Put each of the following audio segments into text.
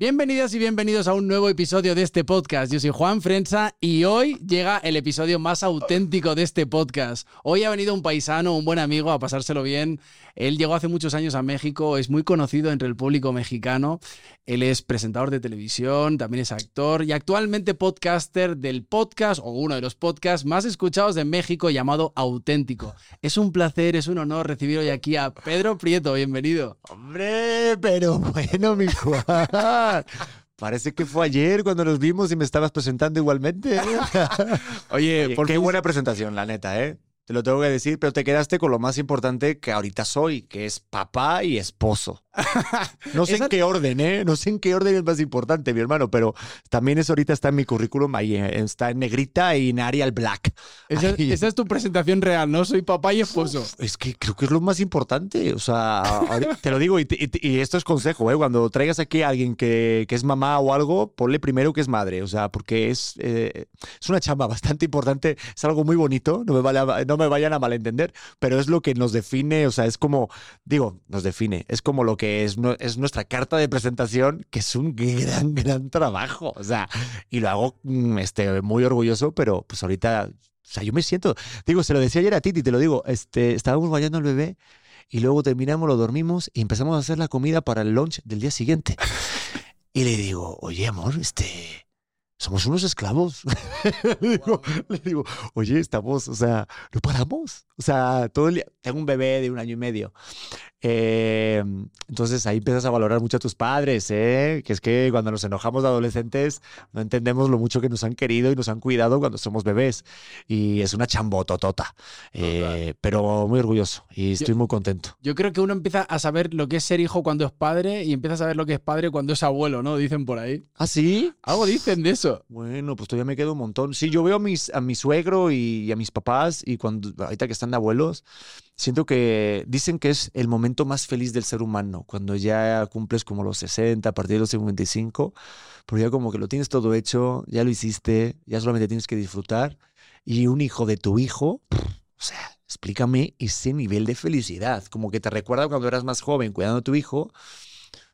Bienvenidas y bienvenidos a un nuevo episodio de este podcast. Yo soy Juan Frenza y hoy llega el episodio más auténtico de este podcast. Hoy ha venido un paisano, un buen amigo, a pasárselo bien. Él llegó hace muchos años a México, es muy conocido entre el público mexicano. Él es presentador de televisión, también es actor y actualmente podcaster del podcast o uno de los podcasts más escuchados de México llamado Auténtico. Es un placer, es un honor recibir hoy aquí a Pedro Prieto. Bienvenido. Hombre, pero bueno, mi Juan. Parece que fue ayer cuando nos vimos y me estabas presentando igualmente. Oye, Oye, por qué fin- buena presentación, la neta, ¿eh? Te lo tengo que decir, pero te quedaste con lo más importante que ahorita soy, que es papá y esposo. No sé Esa- en qué orden, ¿eh? No sé en qué orden es más importante, mi hermano, pero también eso ahorita está en mi currículum, ahí eh, está en negrita y en Arial Black. Esa, es tu presentación real, ¿no? Soy papá y esposo. Es que creo que es lo más importante. O sea, te lo digo y, y y esto es consejo, ¿eh? Cuando traigas aquí a alguien que, que es mamá o algo, ponle primero que es madre. O sea, porque es, eh, es una chamba bastante importante. Es algo muy bonito. No me, vale a- no me vayan a malentender, pero es lo que nos define. O sea, es como, digo, nos define. Es como lo que es, no- es nuestra carta de presentación, que es un gran, gran trabajo. O sea, y lo hago mm, este, muy orgulloso, pero pues ahorita. O sea, yo me siento, digo, se lo decía ayer a Titi, te lo digo, este, estábamos bañando al bebé y luego terminamos, lo dormimos y empezamos a hacer la comida para el lunch del día siguiente. Y le digo, oye, amor, este, somos unos esclavos. le, digo, le digo, oye, estamos, o sea, no paramos. O sea, todo el día, tengo un bebé de un año y medio. Eh, entonces ahí empiezas a valorar mucho a tus padres, ¿eh? Que es que cuando nos enojamos de adolescentes no entendemos lo mucho que nos han querido y nos han cuidado cuando somos bebés. Y es una chambototota. Eh, pero muy orgulloso y estoy muy contento. Yo creo que uno empieza a saber lo que es ser hijo cuando es padre y empieza a saber lo que es padre cuando es abuelo, ¿no? Dicen por ahí. ¿Ah, sí? Algo dicen de eso. Bueno, pues todavía me queda un montón. Sí, yo veo a, mis, a mi suegro y, a mis papás y cuando ahorita que están de abuelos, siento que dicen que es el momento más feliz del ser humano, cuando ya cumples como los 60, a partir de los 55, porque ya como que lo tienes todo hecho, ya lo hiciste, ya solamente tienes que disfrutar. Y un hijo de tu hijo, o sea, explícame ese nivel de felicidad, como que te recuerda cuando eras más joven cuidando a tu hijo.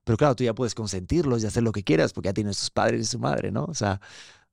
Pero claro, tú ya puedes consentirlos y hacer lo que quieras porque ya tienes tus padres y su madre, ¿no? O sea,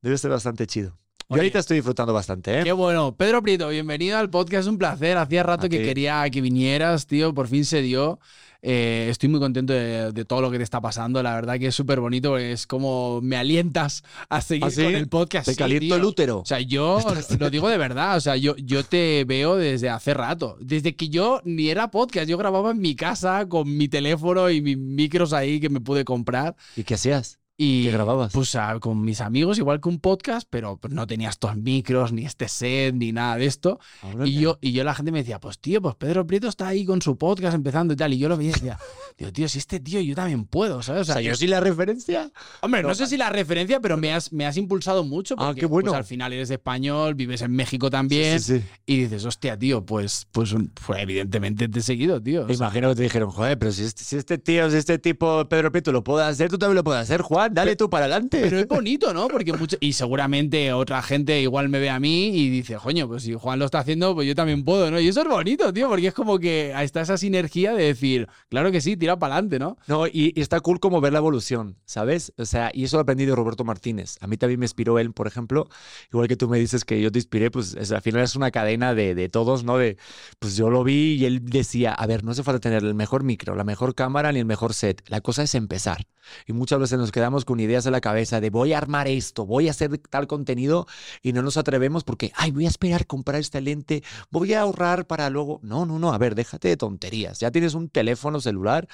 debe ser bastante chido. Yo ahorita estoy disfrutando bastante, ¿eh? Qué bueno. Pedro Prieto, bienvenido al podcast. Es un placer. Hacía rato que quería que vinieras, tío. Por fin se dio. Eh, estoy muy contento de, de todo lo que te está pasando. La verdad que es súper bonito. Es como me alientas a seguir ¿Ah, sí? con el podcast. Te Sí, caliento tío. el útero. O sea, yo lo digo de verdad. O sea, yo, yo te veo desde hace rato. Desde que yo ni era podcast, yo grababa en mi casa con mi teléfono y mis micros ahí que me pude comprar. ¿Y qué hacías? Y ¿Qué grababas? Pues ah, con mis amigos, igual que un podcast, pero no tenía estos micros, ni este set, ni nada de esto. Y yo, y yo la gente me decía, pues tío, pues Pedro Prieto está ahí con su podcast empezando y tal. Y yo lo veía y decía, digo, tío, si este tío yo también puedo, ¿sabes? o sea, yo sí la referencia. Hombre, no, No, sé si la referencia, pero me has, me has impulsado mucho. Ah, Porque, qué bueno. pues, al final eres español, vives en México también. Sí, sí, sí. Y dices, hostia, tío, pues, pues, pues evidentemente te he seguido, tío. O sea, Imagino que te dijeron, joder, pero si este, si este tío, si este tipo, Pedro Prieto, lo puede hacer, tú también lo puedes hacer, Juan. Dale tú para adelante. Pero es bonito, ¿no? Porque mucho, y seguramente otra gente igual me ve a mí y dice, coño, pues si Juan lo está haciendo, pues yo también puedo, ¿no? Y eso es bonito, tío, porque es como que está esa sinergia de decir, claro que sí, tira para adelante, ¿no? No, y, y está cool como ver la evolución, ¿sabes? O sea, y eso lo aprendí de Roberto Martínez. A mí también me inspiró él, por ejemplo. Igual que tú me dices que yo te inspiré, pues es- al final es una cadena de, de todos, ¿no? De, pues yo lo vi y él decía, a ver, no hace falta tener el mejor micro, la mejor cámara ni el mejor set. La cosa es empezar. Y muchas veces nos quedamos con ideas en la cabeza de voy a armar esto, voy a hacer tal contenido y no nos atrevemos porque, ay, voy a esperar comprar esta lente, voy a ahorrar para luego. No, no, no, a ver, déjate de tonterías. Ya tienes un teléfono celular,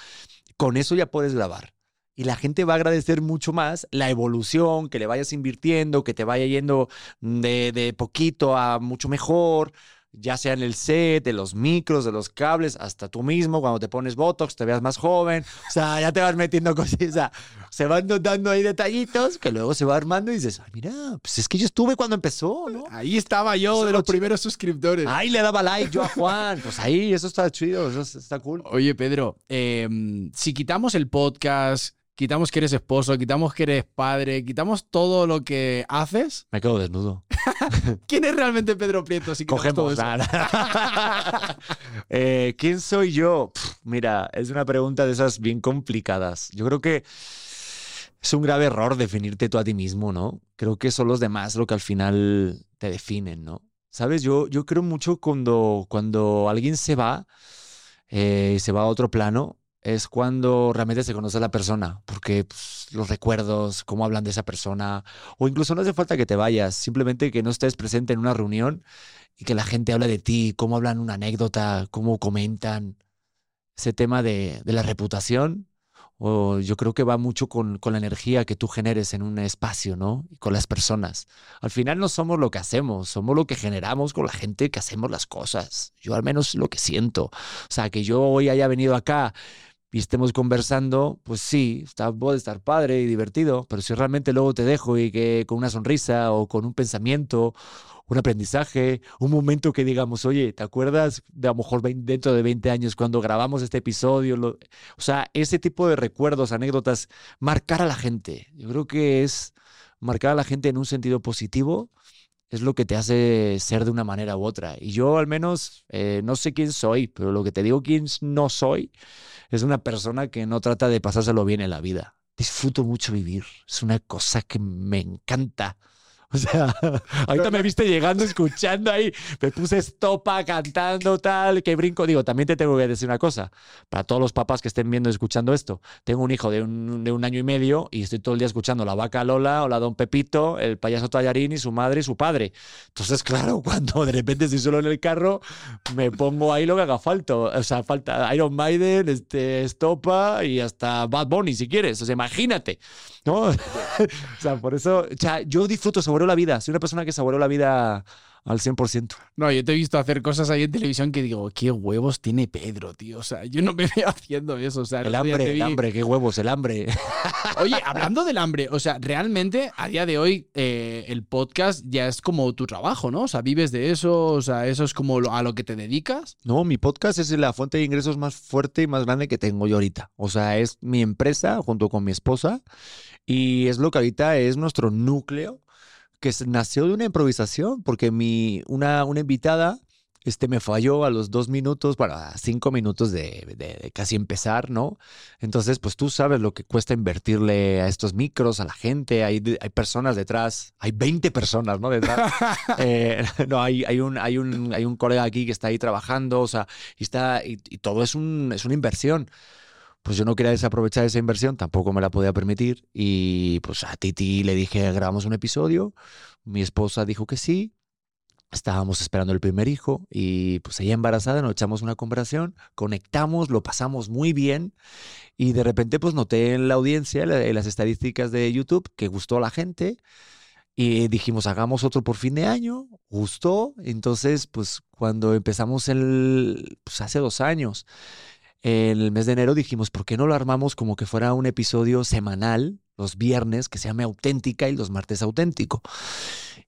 con eso ya puedes grabar. Y la gente va a agradecer mucho más la evolución, que le vayas invirtiendo, que te vaya yendo de, de poquito a mucho mejor, ya sea en el set, de los micros, de los cables, hasta tú mismo, cuando te pones Botox, te veas más joven. O sea, ya te vas metiendo cosas. O sea, se van dando ahí detallitos que luego se va armando y dices, ay, mira, pues es que yo estuve cuando empezó, ¿no? Ahí estaba yo Eso de lo los primeros suscriptores. Ahí le daba like yo a Juan. Pues ahí, eso está chido, eso está cool. Oye, Pedro, eh, si quitamos el podcast, quitamos que eres esposo, quitamos que eres padre, quitamos todo lo que haces, Me quedo desnudo. ¿quién es realmente Pedro Prieto? Si Cogemos eso? nada. Eh, ¿Quién soy yo? Pf, mira, es una pregunta de esas bien complicadas. Yo creo que es un grave error definirte tú a ti mismo, ¿no? Creo que son los demás lo que al final te definen, ¿no? Sabes, yo, yo creo mucho cuando, cuando alguien se va, eh, se va a otro plano, es cuando realmente se conoce a la persona, porque pues, los recuerdos, cómo hablan de esa persona, o incluso no hace falta que te vayas, simplemente que no estés presente en una reunión y que la gente hable de ti, cómo hablan una anécdota, cómo comentan. Ese tema de, de la reputación, o yo creo que va mucho con, con, la energía que tú generes en un espacio, ¿no? Y con las personas. Al final no somos lo que hacemos, somos lo que generamos con la gente que hacemos las cosas. Yo al menos lo que siento. O sea, que yo hoy haya venido acá y estemos conversando, pues sí, está, puede estar padre y divertido, pero si realmente luego te dejo y que con una sonrisa o con un pensamiento, un aprendizaje, un momento que digamos, oye, ¿te acuerdas de a lo mejor dentro de 20 años cuando grabamos este episodio? Lo, o sea, ese tipo de recuerdos, anécdotas, marcar a la gente. Yo creo que es marcar a la gente en un sentido positivo es lo que te hace ser de una manera u otra. Y yo al menos eh, no sé quién soy, pero lo que te digo quién no soy es una persona que no trata de pasárselo bien en la vida. Disfruto mucho vivir. Es una cosa que me encanta. O sea, ahorita me viste llegando, escuchando ahí, me puse estopa, cantando, tal, que brinco. Digo, también te tengo que decir una cosa, para todos los papás que estén viendo y escuchando esto, tengo un hijo de un, de un año y medio y estoy todo el día escuchando la vaca Lola o la Don Pepito, el payaso Tallarín y su madre y su padre. Entonces, claro, cuando de repente estoy solo en el carro, me pongo ahí lo que haga falta. O sea, falta Iron Maiden, este, estopa y hasta Bad Bunny si quieres. O sea, imagínate, ¿no? o sea, por eso, o sea, yo disfruto sobre la vida. Soy una persona que saboreó la vida al 100%. No, yo te he visto hacer cosas ahí en televisión que digo, qué huevos tiene Pedro, tío. O sea, yo no me veo haciendo eso. O sea, el hambre, el hambre, qué huevos, el hambre. Oye, hablando del hambre, o sea, realmente a día de hoy eh, el podcast ya es como tu trabajo, ¿no? O sea, vives de eso, o sea, eso es como a lo que te dedicas. No, mi podcast es la fuente de ingresos más fuerte y más grande que tengo yo ahorita. O sea, es mi empresa junto con mi esposa y es lo que ahorita es nuestro núcleo que nació de una improvisación, porque mi, una, una invitada este, me falló a los dos minutos, bueno, a cinco minutos de, de, casi empezar, ¿no? Entonces, pues tú sabes lo que cuesta invertirle a estos micros, a la gente, hay, hay personas detrás, hay 20 personas, ¿no? Detrás. eh, no, hay, hay, un, hay, un, hay un colega aquí que está ahí trabajando, o sea, y, está, y, y todo es, un, es una inversión pues yo no quería desaprovechar esa inversión, tampoco me la podía permitir. Y pues a Titi le dije, grabamos un episodio. Mi esposa dijo que sí. Estábamos esperando el primer hijo y pues ella embarazada, nos echamos una conversación, conectamos, lo pasamos muy bien y de repente pues noté en la audiencia, en las estadísticas de YouTube, que gustó a la gente y dijimos, hagamos otro por fin de año, gustó. Entonces pues cuando empezamos el, pues hace dos años, en el mes de enero dijimos, ¿por qué no lo armamos como que fuera un episodio semanal, los viernes, que se llame auténtica y los martes auténtico?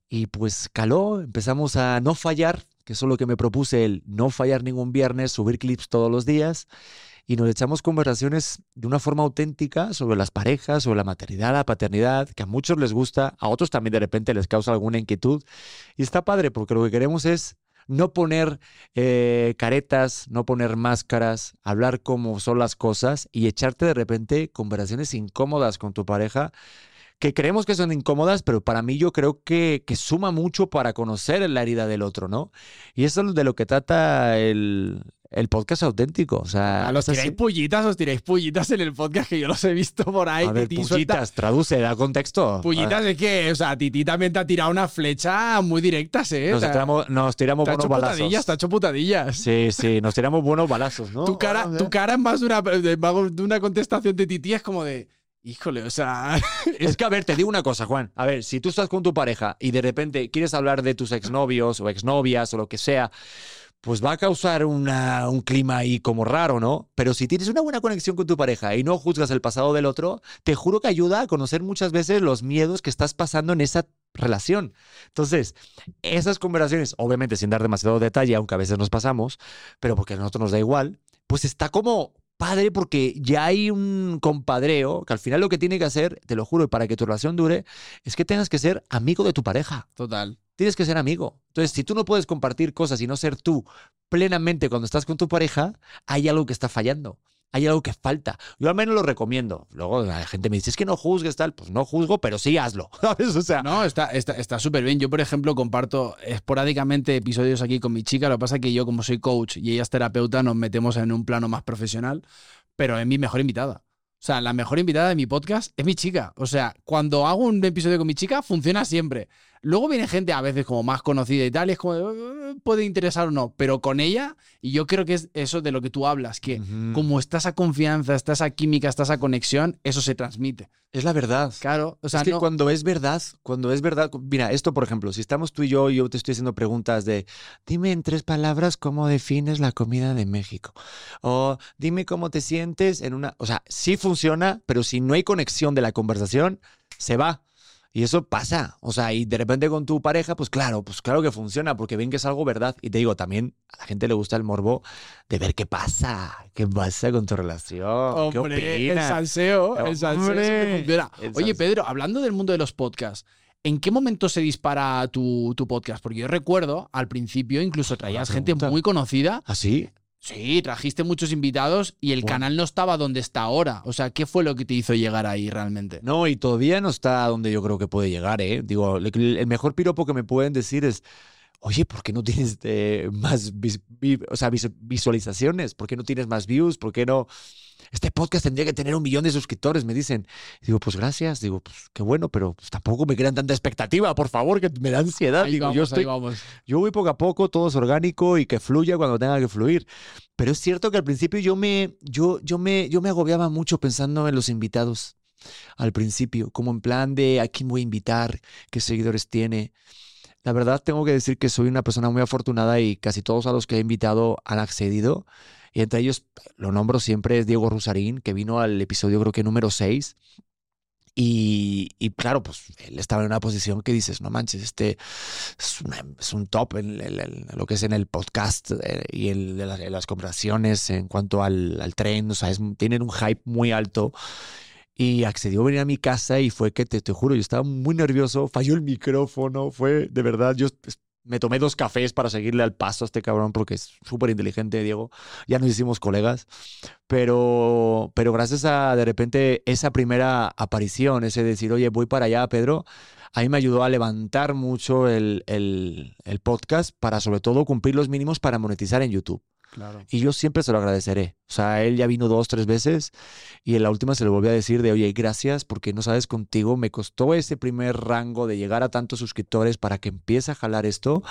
Y pues caló, empezamos a no fallar, que eso es lo que me propuse, el no fallar ningún viernes, subir clips todos los días. Y nos echamos conversaciones de una forma auténtica sobre las parejas, sobre la maternidad, la paternidad, que a muchos les gusta, a otros también de repente les causa alguna inquietud. Y está padre, porque lo que queremos es no poner eh, caretas, no poner máscaras, hablar como son las cosas y echarte de repente conversaciones incómodas con tu pareja que creemos que son incómodas, pero para mí yo creo que, que suma mucho para conocer la herida del otro, ¿no? Y eso es de lo que trata el, el podcast auténtico. O sea, a los tiráis pullitas, os tiráis pullitas en el podcast que yo los he visto por ahí. A ver, Titi pullitas, suelta- traduce, da contexto. Pullitas es que, o sea, Titi también te ha tirado una flecha muy directas, ¿eh? Nos O sea, tiramos, nos tiramos buenos hecho balazos. ha hecho putadillas. Sí, sí, nos tiramos buenos balazos, ¿no? Tu cara, tu cara en más de una, de una contestación de Titi es como de, híjole, o sea, Es que, a ver, te digo una cosa, Juan. A ver, si tú estás con tu pareja y de repente quieres hablar de tus exnovios o exnovias o lo que sea, pues va a causar un clima ahí como raro, ¿no? Pero si tienes una buena conexión con tu pareja y no juzgas el pasado del otro, te juro que ayuda a conocer muchas veces los miedos que estás pasando en esa relación. Entonces, esas conversaciones, obviamente sin dar demasiado detalle, aunque a veces nos pasamos, pero porque a nosotros nos da igual, pues está como padre porque ya hay un compadreo que al final lo que tiene que hacer, te lo juro, y para que tu relación dure, es que tengas que ser amigo de tu pareja. total. Tienes que ser amigo. Entonces, si tú no puedes compartir cosas y no ser tú plenamente cuando estás con tu pareja, hay algo que está fallando. Hay algo que falta. Yo al menos lo recomiendo. Luego la gente me dice, es que no juzgues tal. Pues no juzgo, pero sí hazlo. O sea, No, está, súper bien. Yo, por ejemplo, comparto esporádicamente episodios aquí con mi chica. Lo que pasa es que yo, como soy coach y ella es terapeuta, nos metemos en un plano más profesional, pero es mi mejor invitada. O sea, la mejor invitada de mi podcast es mi chica. O sea, cuando hago un episodio con mi chica, funciona siempre. Luego viene gente a veces como más conocida y tal, y es como, "Eh, puede interesar o no, pero con ella, y yo creo que es eso de lo que tú hablas, que como está esa confianza, está esa química, está esa conexión, eso se transmite. es la verdad. Claro, o sea, es que no- cuando es verdad, cuando es verdad, mira, esto por ejemplo, si estamos tú y yo y yo te estoy haciendo preguntas de, dime en tres palabras cómo defines la comida de México. O dime cómo te sientes en una, o sea, sí funciona, pero si no hay conexión de la conversación, se va. Y eso pasa, o sea, y de repente con tu pareja, pues claro, pues claro que funciona, porque ven que es algo verdad. Y te digo, también a la gente le gusta el morbo de ver qué pasa, qué pasa con tu relación, qué el salseo, el salseo Hombre, el Oye. Pedro, hablando del mundo de los podcasts, ¿en qué momento se dispara tu, tu podcast? Porque yo recuerdo, al principio incluso traías gente muy conocida. ¿Ah, sí? Trajiste muchos invitados y el Bueno. canal no estaba donde está ahora. O sea, ¿qué fue lo que te hizo llegar ahí realmente? No, y todavía no está donde yo creo que puede llegar, ¿eh? Digo, el mejor piropo que me pueden decir es, oye, ¿por qué no tienes eh, más vis- vi- o sea, vis- visualizaciones? ¿Por qué no tienes más views? ¿Por qué no? Este podcast tendría que tener un millón de suscriptores, me dicen. Y digo, pues gracias. Digo, pues qué bueno, pero pues, tampoco me crean tanta expectativa, por favor, que me da ansiedad. Ahí Digo, vamos, yo ahí estoy vamos. yo voy poco a poco, todo es orgánico y que fluya cuando tenga que fluir. Pero es cierto que al principio yo me, yo, yo me, yo me agobiaba mucho pensando en los invitados. Al principio, como en plan de a quién voy a invitar, qué seguidores tiene. La verdad, tengo que decir que soy una persona muy afortunada y casi todos a los que he invitado han accedido. Y entre ellos, lo nombro siempre, es Diego Rusarín, que vino al episodio creo que número 6. Y, claro, pues él estaba en una posición que dices, no manches, este es, un top en, el- el- lo que es en el podcast eh, y en, de las, conversaciones en cuanto al, al tren, o sea, es- tienen un hype muy alto. Y accedió a venir a mi casa y fue que, te, te juro, yo estaba muy nervioso, falló el micrófono, fue de verdad, yo me tomé dos cafés para seguirle al paso a este cabrón porque es súper inteligente, Diego. Ya nos hicimos colegas, pero, pero gracias a de repente esa primera aparición, ese decir, oye, voy para allá, Pedro, a mí me ayudó a levantar mucho el, el, el podcast para sobre todo cumplir los mínimos para monetizar en YouTube. Claro. Y yo siempre se lo agradeceré. O sea, él ya vino dos, tres veces y en la última se lo volví a decir de, oye, gracias porque no sabes contigo, me costó ese primer rango de llegar a tantos suscriptores para que empiece a jalar esto.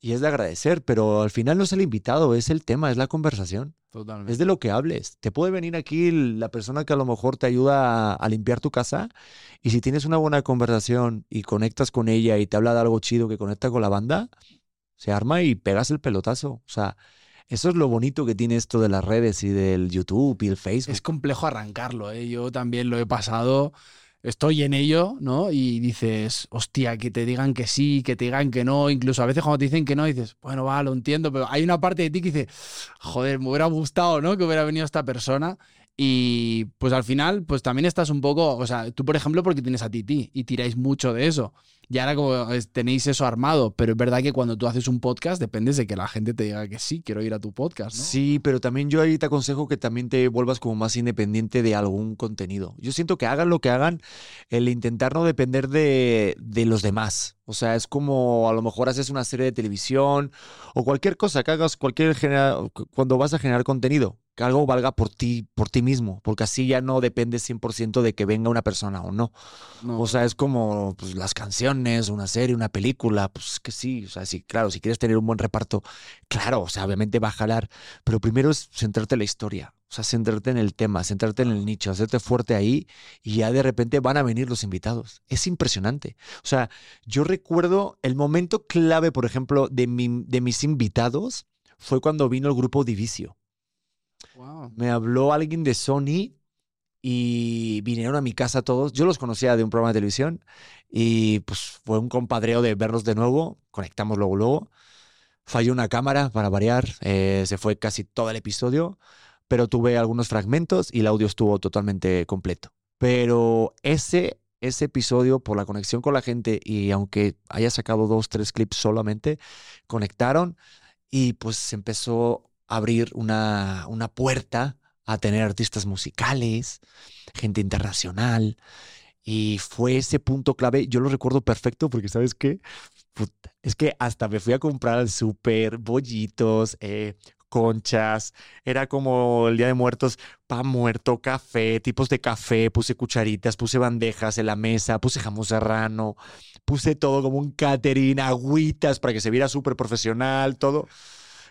Y es de agradecer, pero al final no es el invitado, es el tema, es la conversación. Totalmente. Es de lo que hables. Te puede venir aquí la persona que a lo mejor te ayuda a, a limpiar tu casa y si tienes una buena conversación y conectas con ella y te habla de algo chido que conecta con la banda, se arma y pegas el pelotazo. O sea, eso es lo bonito que tiene esto de las redes y del YouTube y el Facebook. Es complejo arrancarlo, ¿eh? Yo también lo he pasado, estoy en ello, ¿no? Y dices, hostia, que te digan que sí, que te digan que no, incluso a veces cuando te dicen que no, dices, bueno, va, lo entiendo, pero hay una parte de ti que dice, joder, me hubiera gustado, ¿no? Que hubiera venido esta persona. Y pues al final, pues también estás un poco, o sea, tú por ejemplo, porque tienes a Titi y tiráis mucho de eso. Y ahora como tenéis eso armado, pero es verdad que cuando tú haces un podcast dependes de que la gente te diga que sí, quiero ir a tu podcast. Sí, pero también yo ahí te aconsejo que también te vuelvas como más independiente de algún contenido. Yo siento que hagan lo que hagan, el intentar no depender de, de los demás. O sea, es como a lo mejor haces una serie de televisión o cualquier cosa que hagas, cualquier genera- cu- cuando vas a generar contenido, que algo valga por ti, por ti mismo, porque así ya no dependes 100% de que venga una persona o no. No. O sea, es como pues, las canciones, una serie, una película, pues que sí, o sea, sí, claro, si quieres tener un buen reparto, claro, o sea, obviamente va a jalar, pero primero es centrarte en la historia, o sea, centrarte en el tema, centrarte en el nicho, hacerte fuerte ahí y ya de repente van a venir los invitados. Es impresionante. O sea, yo recuerdo el momento clave, por ejemplo, de, mi- de mis invitados fue cuando vino el grupo Divicio Me habló alguien de Sony y vinieron a mi casa todos. Yo los conocía de un programa de televisión y pues fue un compadreo de verlos de nuevo. Conectamos luego, luego. Falló una cámara para variar. eh, se fue casi todo el episodio, pero tuve algunos fragmentos y el audio estuvo totalmente completo. Pero ese, ese episodio, por la conexión con la gente y aunque haya sacado dos, tres clips solamente, conectaron y pues empezó abrir una, una puerta a tener artistas musicales, gente internacional. Y fue ese punto clave, yo lo recuerdo perfecto porque, ¿sabes qué? es que hasta me fui a comprar al súper bollitos, eh, conchas, era como el Día de Muertos, pan muerto, café, tipos de café, puse cucharitas, puse bandejas en la mesa, puse jamón serrano, puse todo como un catering, agüitas para que se viera súper profesional, todo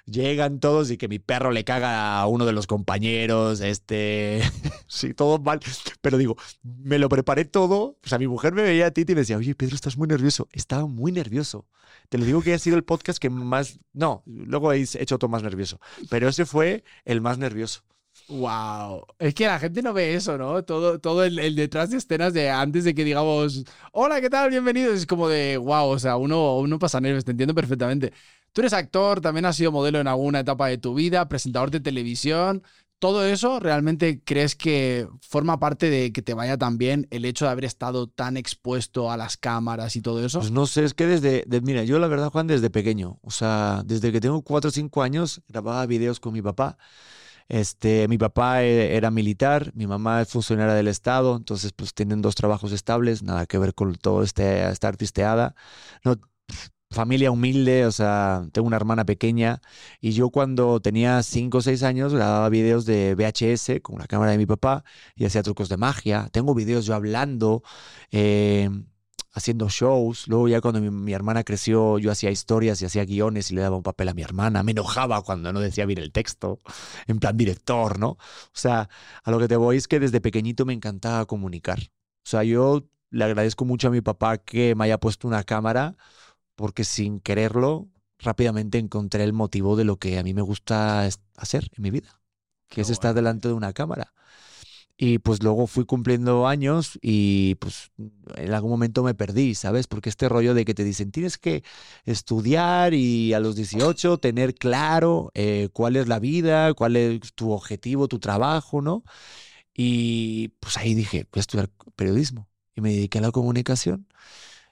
llegan todos y que mi perro le caga a uno de los compañeros, este, sí, todo mal. Pero digo, me lo preparé todo. O sea, mi mujer me veía a ti y me decía, oye, Pedro, estás muy nervioso. Estaba muy nervioso. Te lo digo que ha sido el podcast que más, no, luego habéis hecho todo más nervioso, pero ese fue el más nervioso. Wow, es que la gente no ve eso, ¿no? Todo, todo el, detrás de escenas de antes de que digamos, hola, ¿qué tal? Bienvenidos. Es como de, wow, o sea, uno, uno pasa nervios, te entiendo perfectamente. Tú eres actor, también has sido modelo en alguna etapa de tu vida, presentador de televisión. ¿Todo eso realmente crees que forma parte de que te vaya tan bien el hecho de haber estado tan expuesto a las cámaras y todo eso? Pues no sé, es que desde, mira, yo la verdad, Juan, desde pequeño, o sea, desde que tengo 4 o 5 años, grababa videos con mi papá. Este, mi papá e, era militar, mi mamá es funcionaria del Estado, entonces pues tienen dos trabajos estables, nada que ver con todo este, esta artisteada. No, familia humilde, o sea, tengo una hermana pequeña y yo cuando tenía 5 o 6 años grababa videos de VHS con la cámara de mi papá y hacía trucos de magia. Tengo videos yo hablando, eh, haciendo shows. Luego ya cuando mi, hermana creció yo hacía historias y hacía guiones y le daba un papel a mi hermana. Me enojaba cuando no decía bien el texto, en plan director, ¿no? O sea, a lo que te voy es que desde pequeñito me encantaba comunicar. O sea, yo le agradezco mucho a mi papá que me haya puesto una cámara porque sin quererlo rápidamente encontré el motivo de lo que a mí me gusta hacer en mi vida, que es estar delante de una cámara. Y pues luego fui cumpliendo años y pues en algún momento me perdí, ¿sabes? Porque este rollo de que te dicen, tienes que estudiar y a los 18 tener claro eh, cuál es la vida, cuál es tu objetivo, tu trabajo, ¿no? Y pues ahí dije, voy a estudiar periodismo. Y me dediqué a la comunicación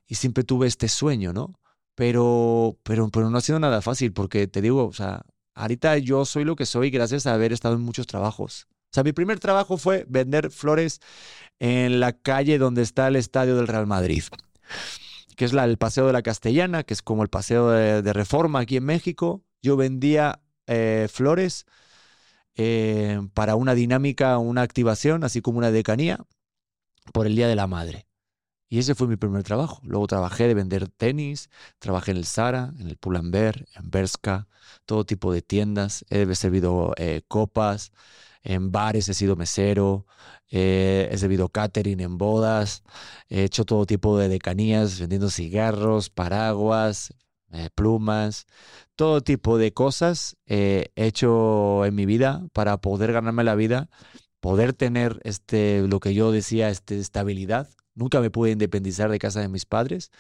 y siempre tuve este sueño, ¿no? Pero, pero, pero no ha sido nada fácil porque te digo, o sea, ahorita yo soy lo que soy gracias a haber estado en muchos trabajos. O sea, mi primer trabajo fue vender flores en la calle donde está el estadio del Real Madrid, que es la, el Paseo de la Castellana, que es como el Paseo de, Reforma aquí en México. Yo vendía eh, flores eh, para una dinámica, una activación, así como una decanía, por el Día de la Madre. Y ese fue mi primer trabajo. Luego trabajé de vender tenis, trabajé en el Zara, en el Pull&Bear, en Berska, todo tipo de tiendas. He servido eh, copas, en bares he sido mesero, eh, he servido catering en bodas, he hecho todo tipo de decanías, vendiendo cigarros, paraguas, eh, plumas, todo tipo de cosas he hecho en mi vida para poder ganarme la vida, poder tener este, lo que yo decía, este, estabilidad Nunca me pude independizar de casa de mis padres,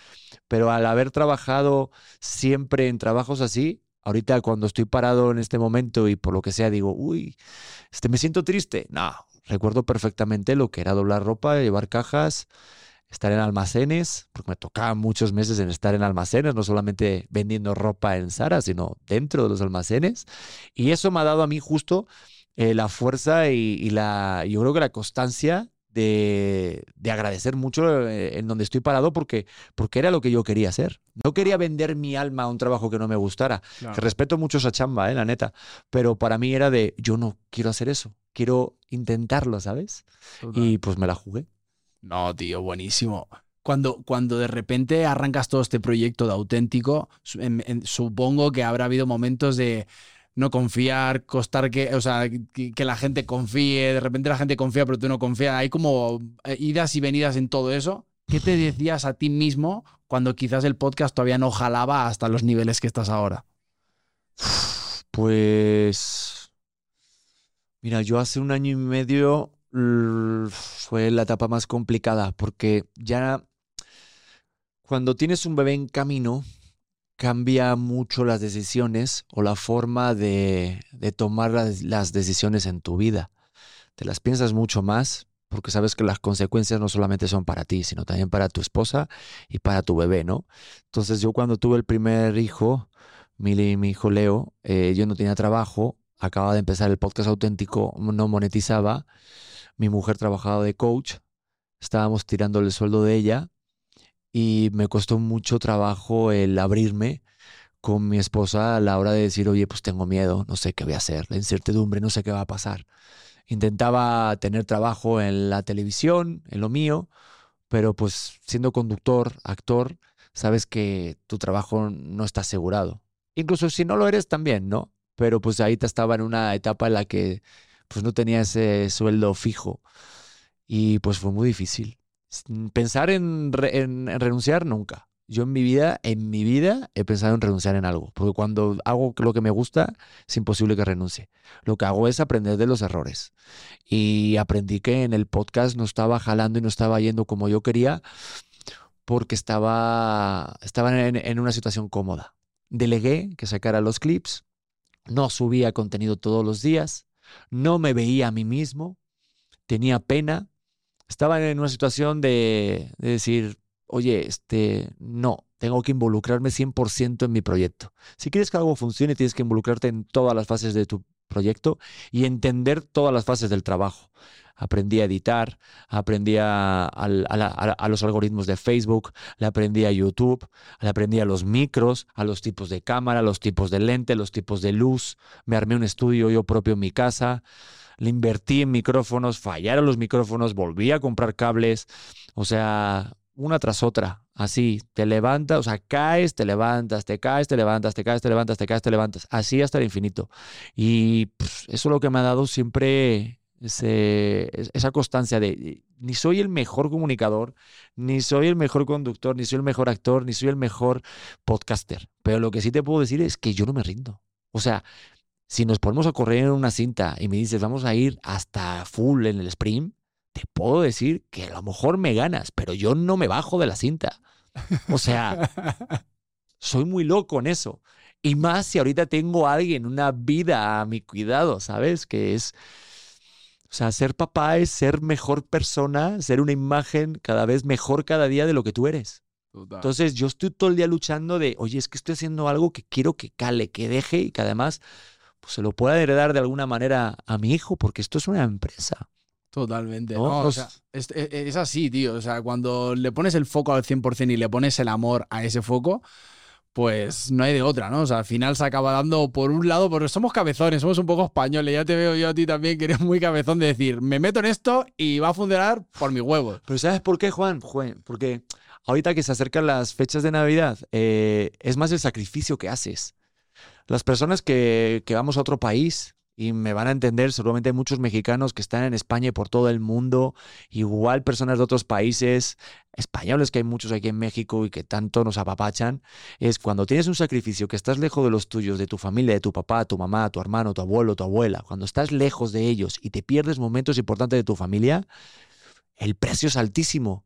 pero al haber trabajado siempre en trabajos así, ahorita cuando estoy parado en este momento y por lo que sea digo, uy, este, me siento triste. No, recuerdo perfectamente lo que era doblar ropa, llevar cajas, estar en almacenes, porque me tocaba muchos meses en estar en almacenes, no solamente vendiendo ropa en Zara, sino dentro de los almacenes. Y eso me ha dado a mí justo eh, la fuerza y, y, la, yo creo que la constancia de, agradecer mucho eh, en donde estoy parado porque, porque era lo que yo quería hacer. No quería vender mi alma a un trabajo que no me gustara. Que respeto mucho esa chamba, eh, la neta. Pero para mí era de, yo no quiero hacer eso. Quiero intentarlo, ¿sabes? Y pues me la jugué. No, tío, buenísimo. Cuando, cuando de repente arrancas todo este proyecto de auténtico, supongo que habrá habido momentos de no confiar, costar que, o sea, que, la gente confíe, de repente la gente confía pero tú no confías, hay como eh, idas y venidas en todo eso. ¿Qué te decías a ti mismo cuando quizás el podcast todavía no jalaba hasta los niveles que estás ahora? Pues, mira, yo hace un año y medio fue la etapa más complicada porque ya cuando tienes un bebé en camino, cambia mucho las decisiones o la forma de, tomar las, decisiones en tu vida. Te las piensas mucho más porque sabes que las consecuencias no solamente son para ti, sino también para tu esposa y para tu bebé, ¿no? Entonces yo cuando tuve el primer hijo, mi, mi hijo Leo, eh, yo no tenía trabajo, acababa de empezar el podcast auténtico, no monetizaba. Mi mujer trabajaba de coach, estábamos tirando el sueldo de ella y me costó mucho trabajo el abrirme con mi esposa a la hora de decir, oye, pues tengo miedo, no sé qué voy a hacer, la incertidumbre, no sé qué va a pasar. Intentaba tener trabajo en la televisión, en lo mío, pero pues siendo conductor, actor, sabes que tu trabajo no está asegurado. Incluso si no lo eres también, ¿no? Pero pues ahí te estaba en una etapa en la que pues no tenía ese sueldo fijo y pues fue muy difícil. Pensar en, en renunciar nunca yo en mi vida, en mi vida he pensado en renunciar en algo, porque cuando hago lo que me gusta, es imposible que renuncie. Lo que hago es aprender de los errores. Y aprendí que en el podcast no estaba jalando y no estaba yendo como yo quería, porque estaba, estaba en una situación cómoda. Delegué que sacara los clips, no subía contenido todos los días, no me veía a mí mismo, tenía pena, estaba en una situación de, de decir, oye, este, no, tengo que involucrarme 100% en mi proyecto. Si quieres que algo funcione, tienes que involucrarte en todas las fases de tu proyecto y entender todas las fases del trabajo. Aprendí a editar, aprendí a, los algoritmos de Facebook, le aprendí a YouTube, le aprendí a los micros, a los tipos de cámara, los tipos de lente, los tipos de luz. Me armé un estudio yo propio en mi casa le invertí en micrófonos, fallaron los micrófonos, volví a comprar cables, o sea, una tras otra, así, te levantas, o sea, caes, te levantas, te caes, te levantas, te caes, te levantas, te caes, te levantas, así hasta el infinito. Y eso es lo que me ha dado siempre ese, esa constancia de ni soy el mejor comunicador, ni soy el mejor conductor, ni soy el mejor actor, ni soy el mejor podcaster, pero lo que sí te puedo decir es que yo no me rindo. O sea, si nos ponemos a correr en una cinta y me dices, vamos a ir hasta full en el sprint, te puedo decir que a lo mejor me ganas, pero yo no me bajo de la cinta. O sea, soy muy loco en eso. Y más si ahorita tengo a alguien, una vida a mi cuidado, ¿sabes? Que es, o sea, ser papá es ser mejor persona, ser una imagen cada vez mejor cada día de lo que tú eres. Entonces yo estoy todo el día luchando de, oye, es que estoy haciendo algo que quiero que cale, que deje y que además pues, se lo pueda heredar de alguna manera a mi hijo, porque esto es una empresa. Totalmente. o sea, e, e, es, así, tío. O sea, cuando le pones el foco al 100% y le pones el amor a ese foco, pues no hay de otra, ¿no? O sea, al final se acaba dando por un lado, porque somos cabezones, somos un poco españoles. Ya te veo yo a ti también que eres muy cabezón de decir, me meto en esto y va a funcionar por mi huevo. Pero ¿sabes por qué, Juan? Porque ahorita que se acercan las fechas de Navidad, eh, es más el sacrificio que haces. Las personas que, que vamos a otro país, y me van a entender, seguramente hay muchos mexicanos que están en España y por todo el mundo, igual personas de otros países, españoles que hay muchos aquí en México y que tanto nos apapachan, es cuando tienes un sacrificio, que estás lejos de los tuyos, de tu familia, de tu papá, tu mamá, tu hermano, tu abuelo, tu abuela, cuando estás lejos de ellos y te pierdes momentos importantes de tu familia, el precio es altísimo,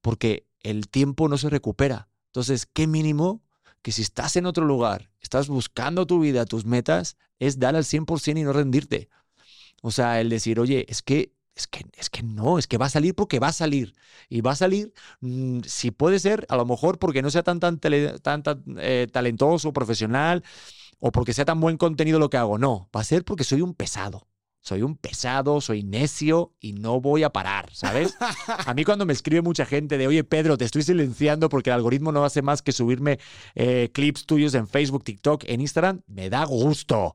porque el tiempo no se recupera. Entonces, ¿qué mínimo que si estás en otro lugar, estás buscando tu vida, tus metas, es dar al 100% y no rendirte. O sea, el decir, oye, es que, es que, es que no, es que va a salir porque va a salir. Y va a salir, mm, si puede ser, a lo mejor porque no sea tan, tan, eh, talentoso, profesional, o porque sea tan buen contenido lo que hago. No, va a ser porque soy un pesado soy un pesado, soy necio y no voy a parar, ¿sabes? A mí cuando me escribe mucha gente de, oye Pedro, te estoy silenciando porque el algoritmo no hace más que subirme eh, clips tuyos en Facebook, TikTok, en Instagram, me da gusto.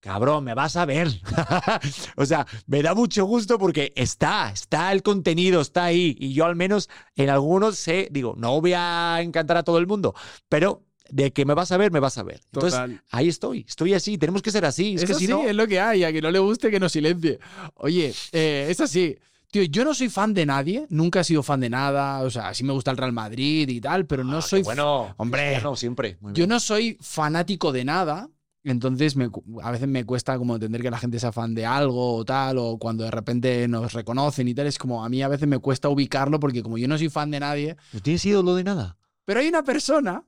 Cabrón, me vas a ver. o sea, me da mucho gusto porque está, está el contenido, está ahí. Y yo al menos en algunos sé, digo, no voy a encantar a todo el mundo, pero de que me vas a ver, me vas a ver. Entonces, ahí estoy, estoy así, tenemos que ser así. Es que si no... es lo que hay, a que no le guste que nos silencie. Oye, eh, es así. Tío, yo no soy fan de nadie, nunca he sido fan de nada, o sea, sí me gusta el Real Madrid y tal, pero no ah, soy... Bueno, hombre, no, siempre. yo no soy fanático de nada, entonces me, a veces me cuesta como entender que la gente sea fan de algo o tal, o cuando de repente nos reconocen y tal, es como a mí a veces me cuesta ubicarlo porque como yo no soy fan de nadie... ¿No tienes ídolo de nada? Pero hay una persona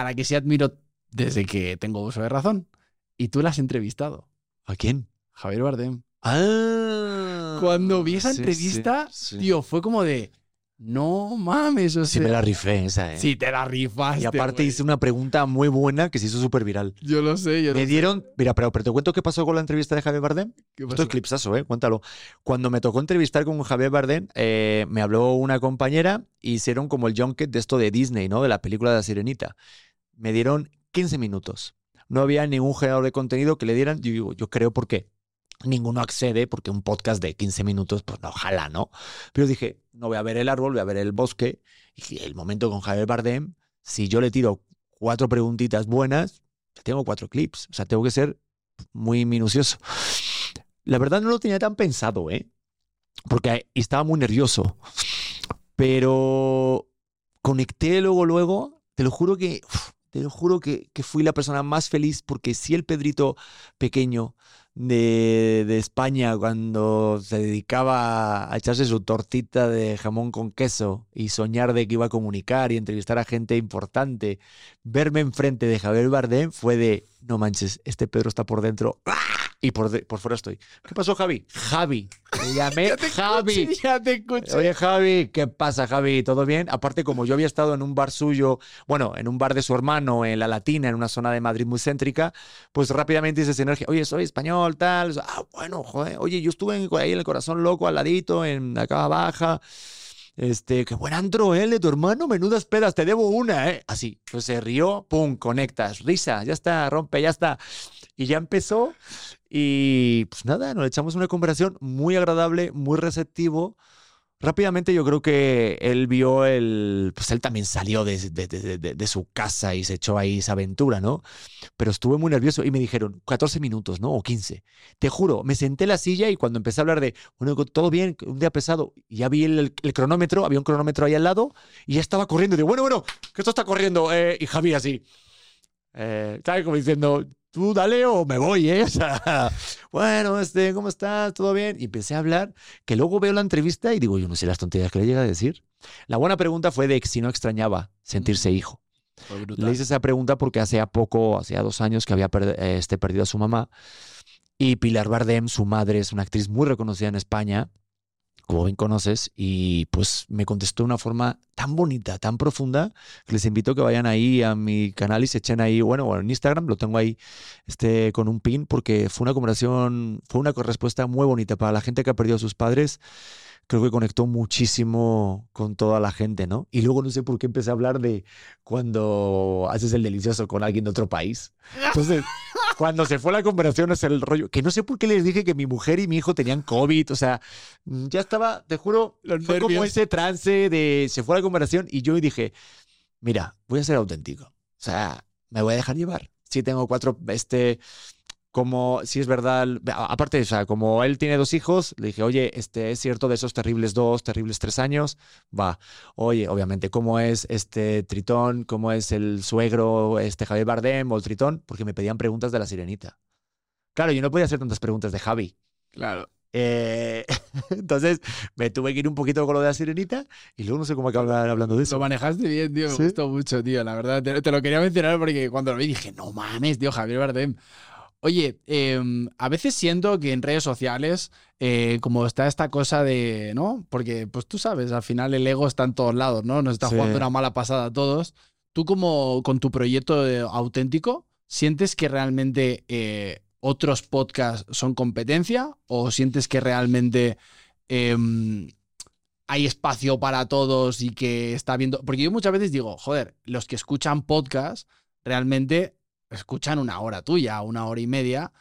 a la que sí admiro desde que tengo uso de razón. Y tú la has entrevistado. ¿A quién? Javier Bardem. Ah. Cuando vi esa entrevista, tío, fue como de. No mames, o Sí sea. me la rifé esa, ¿eh? Sí, te la rifaste. y aparte güey. hice una pregunta muy buena que se hizo súper viral. Yo lo sé, yo lo Me sé. dieron, mira, pero, pero te cuento qué pasó con la entrevista de Javier Bardem. ¿Qué Esto pasó? es clipsazo, ¿eh? Cuéntalo. Cuando me tocó entrevistar con Javier Bardem, eh, me habló una compañera y hicieron como el junket de esto de Disney, ¿no? De la película de la Sirenita. Me dieron 15 minutos. No había ningún generador de contenido que le dieran. Yo digo, yo creo por qué. Ninguno accede porque un podcast de 15 minutos, pues no, ojalá, ¿no? Pero dije, no voy a ver el árbol, voy a ver el bosque. Y el momento con Javier Bardem, si yo le tiro cuatro preguntitas buenas, tengo cuatro clips. O sea, tengo que ser muy minucioso. La verdad no lo tenía tan pensado, ¿eh? Porque estaba muy nervioso. Pero conecté luego, luego, te lo juro que, te lo juro que, que fui la persona más feliz porque si el Pedrito pequeño de, de España cuando se dedicaba a echarse su tortita de jamón con queso y soñar de que iba a comunicar y entrevistar a gente importante, verme enfrente de Javier Bardem fue de, no manches, este Pedro está por dentro ¡ah! Y por, de- por fuera estoy. ¿Qué pasó, Javi? Javi. Me llamé Javi. Sí, ya te escuché. Oye, Javi, ¿qué pasa, Javi? ¿Todo bien? Aparte, como yo había estado en un bar suyo, bueno, en un bar de su hermano, en La Latina, en una zona de Madrid muy céntrica, pues rápidamente hice sinergia. Oye, soy español, tal. Ah, bueno, joder. Oye, yo estuve ahí en el Corazón Loco, al ladito, en la cava baja. Este, qué buen antro, ¿eh? De tu hermano, menudas pedas, te debo una, ¿eh? Así. Pues se rió, pum, conectas, risa, ya está, rompe, ya está. Y ya empezó. Y pues nada, nos echamos una conversación muy agradable, muy receptivo. Rápidamente yo creo que él vio el... Pues él también salió de, de- de- de- su casa y se echó ahí esa aventura, ¿no? Pero estuve muy nervioso y me dijeron 14 minutos, ¿no? O 15. Te juro, me senté en la silla y cuando empecé a hablar de, bueno, todo bien, un día pesado, ya vi el, el cronómetro, había un cronómetro ahí al lado y ya estaba corriendo. Y digo, bueno, bueno, que esto está corriendo. eh, y Javi así, eh, ¿sabes? Como diciendo, tú dale o me voy, ¿eh? O sea, bueno, este, ¿cómo estás? ¿Todo bien? Y empecé a hablar, que luego veo la entrevista y digo, yo no sé las tonterías que le llega a decir. La buena pregunta fue de si no extrañaba sentirse hijo. Le hice esa pregunta porque hacía poco, hacía dos años que había este, perdido a su mamá. Y Pilar Bardem, su madre, es una actriz muy reconocida en España, como bien conoces, y pues me contestó de una forma tan bonita, tan profunda, que les invito a que vayan ahí a mi canal y se echen ahí, bueno, bueno, en Instagram lo tengo ahí este, con un pin, porque fue una conversación, fue una respuesta muy bonita para la gente que ha perdido a sus padres. Creo que conectó muchísimo con toda la gente, ¿no? Y luego no sé por qué empecé a hablar de cuando haces el delicioso con alguien de otro país. Entonces, cuando se fue la conversación es el rollo, que no sé por qué les dije que mi mujer y mi hijo tenían COVID, o sea, mm, ya estaba, te juro, Los fue como nervios. ese trance de se fue la conversación y yo dije, mira, voy a ser auténtico, o sea, me voy a dejar llevar. Si tengo cuatro, este, como si es verdad, aparte, o sea, como él tiene dos hijos, le dije, oye, este, es cierto de esos terribles dos, terribles tres años, va, oye, obviamente, ¿cómo es este Tritón? ¿Cómo es el suegro, este Javier Bardem o el Tritón? Porque me pedían preguntas de la sirenita. Claro, yo no podía hacer tantas preguntas de Javi. Claro. Eh, entonces me tuve que ir un poquito con lo de la sirenita y luego no sé cómo acabar hablando de Lo eso. manejaste bien, tío. Me Sí. gustó mucho, tío. La verdad, te, te lo quería mencionar porque cuando lo vi dije, no mames, tío, Javier Bardem. Oye, em, a veces siento que en redes sociales, eh, como está esta cosa de, ¿no? Porque, pues tú sabes, al final el ego está en todos lados, ¿no? Nos está Sí. jugando una mala pasada a todos. Tú como con tu proyecto eh, auténtico, ¿sientes que realmente eh, otros podcasts son competencia o sientes que realmente em, hay espacio para todos y que está viendo. Porque yo muchas veces digo, joder, los que escuchan podcast realmente escuchan una hora tuya, una hora y media,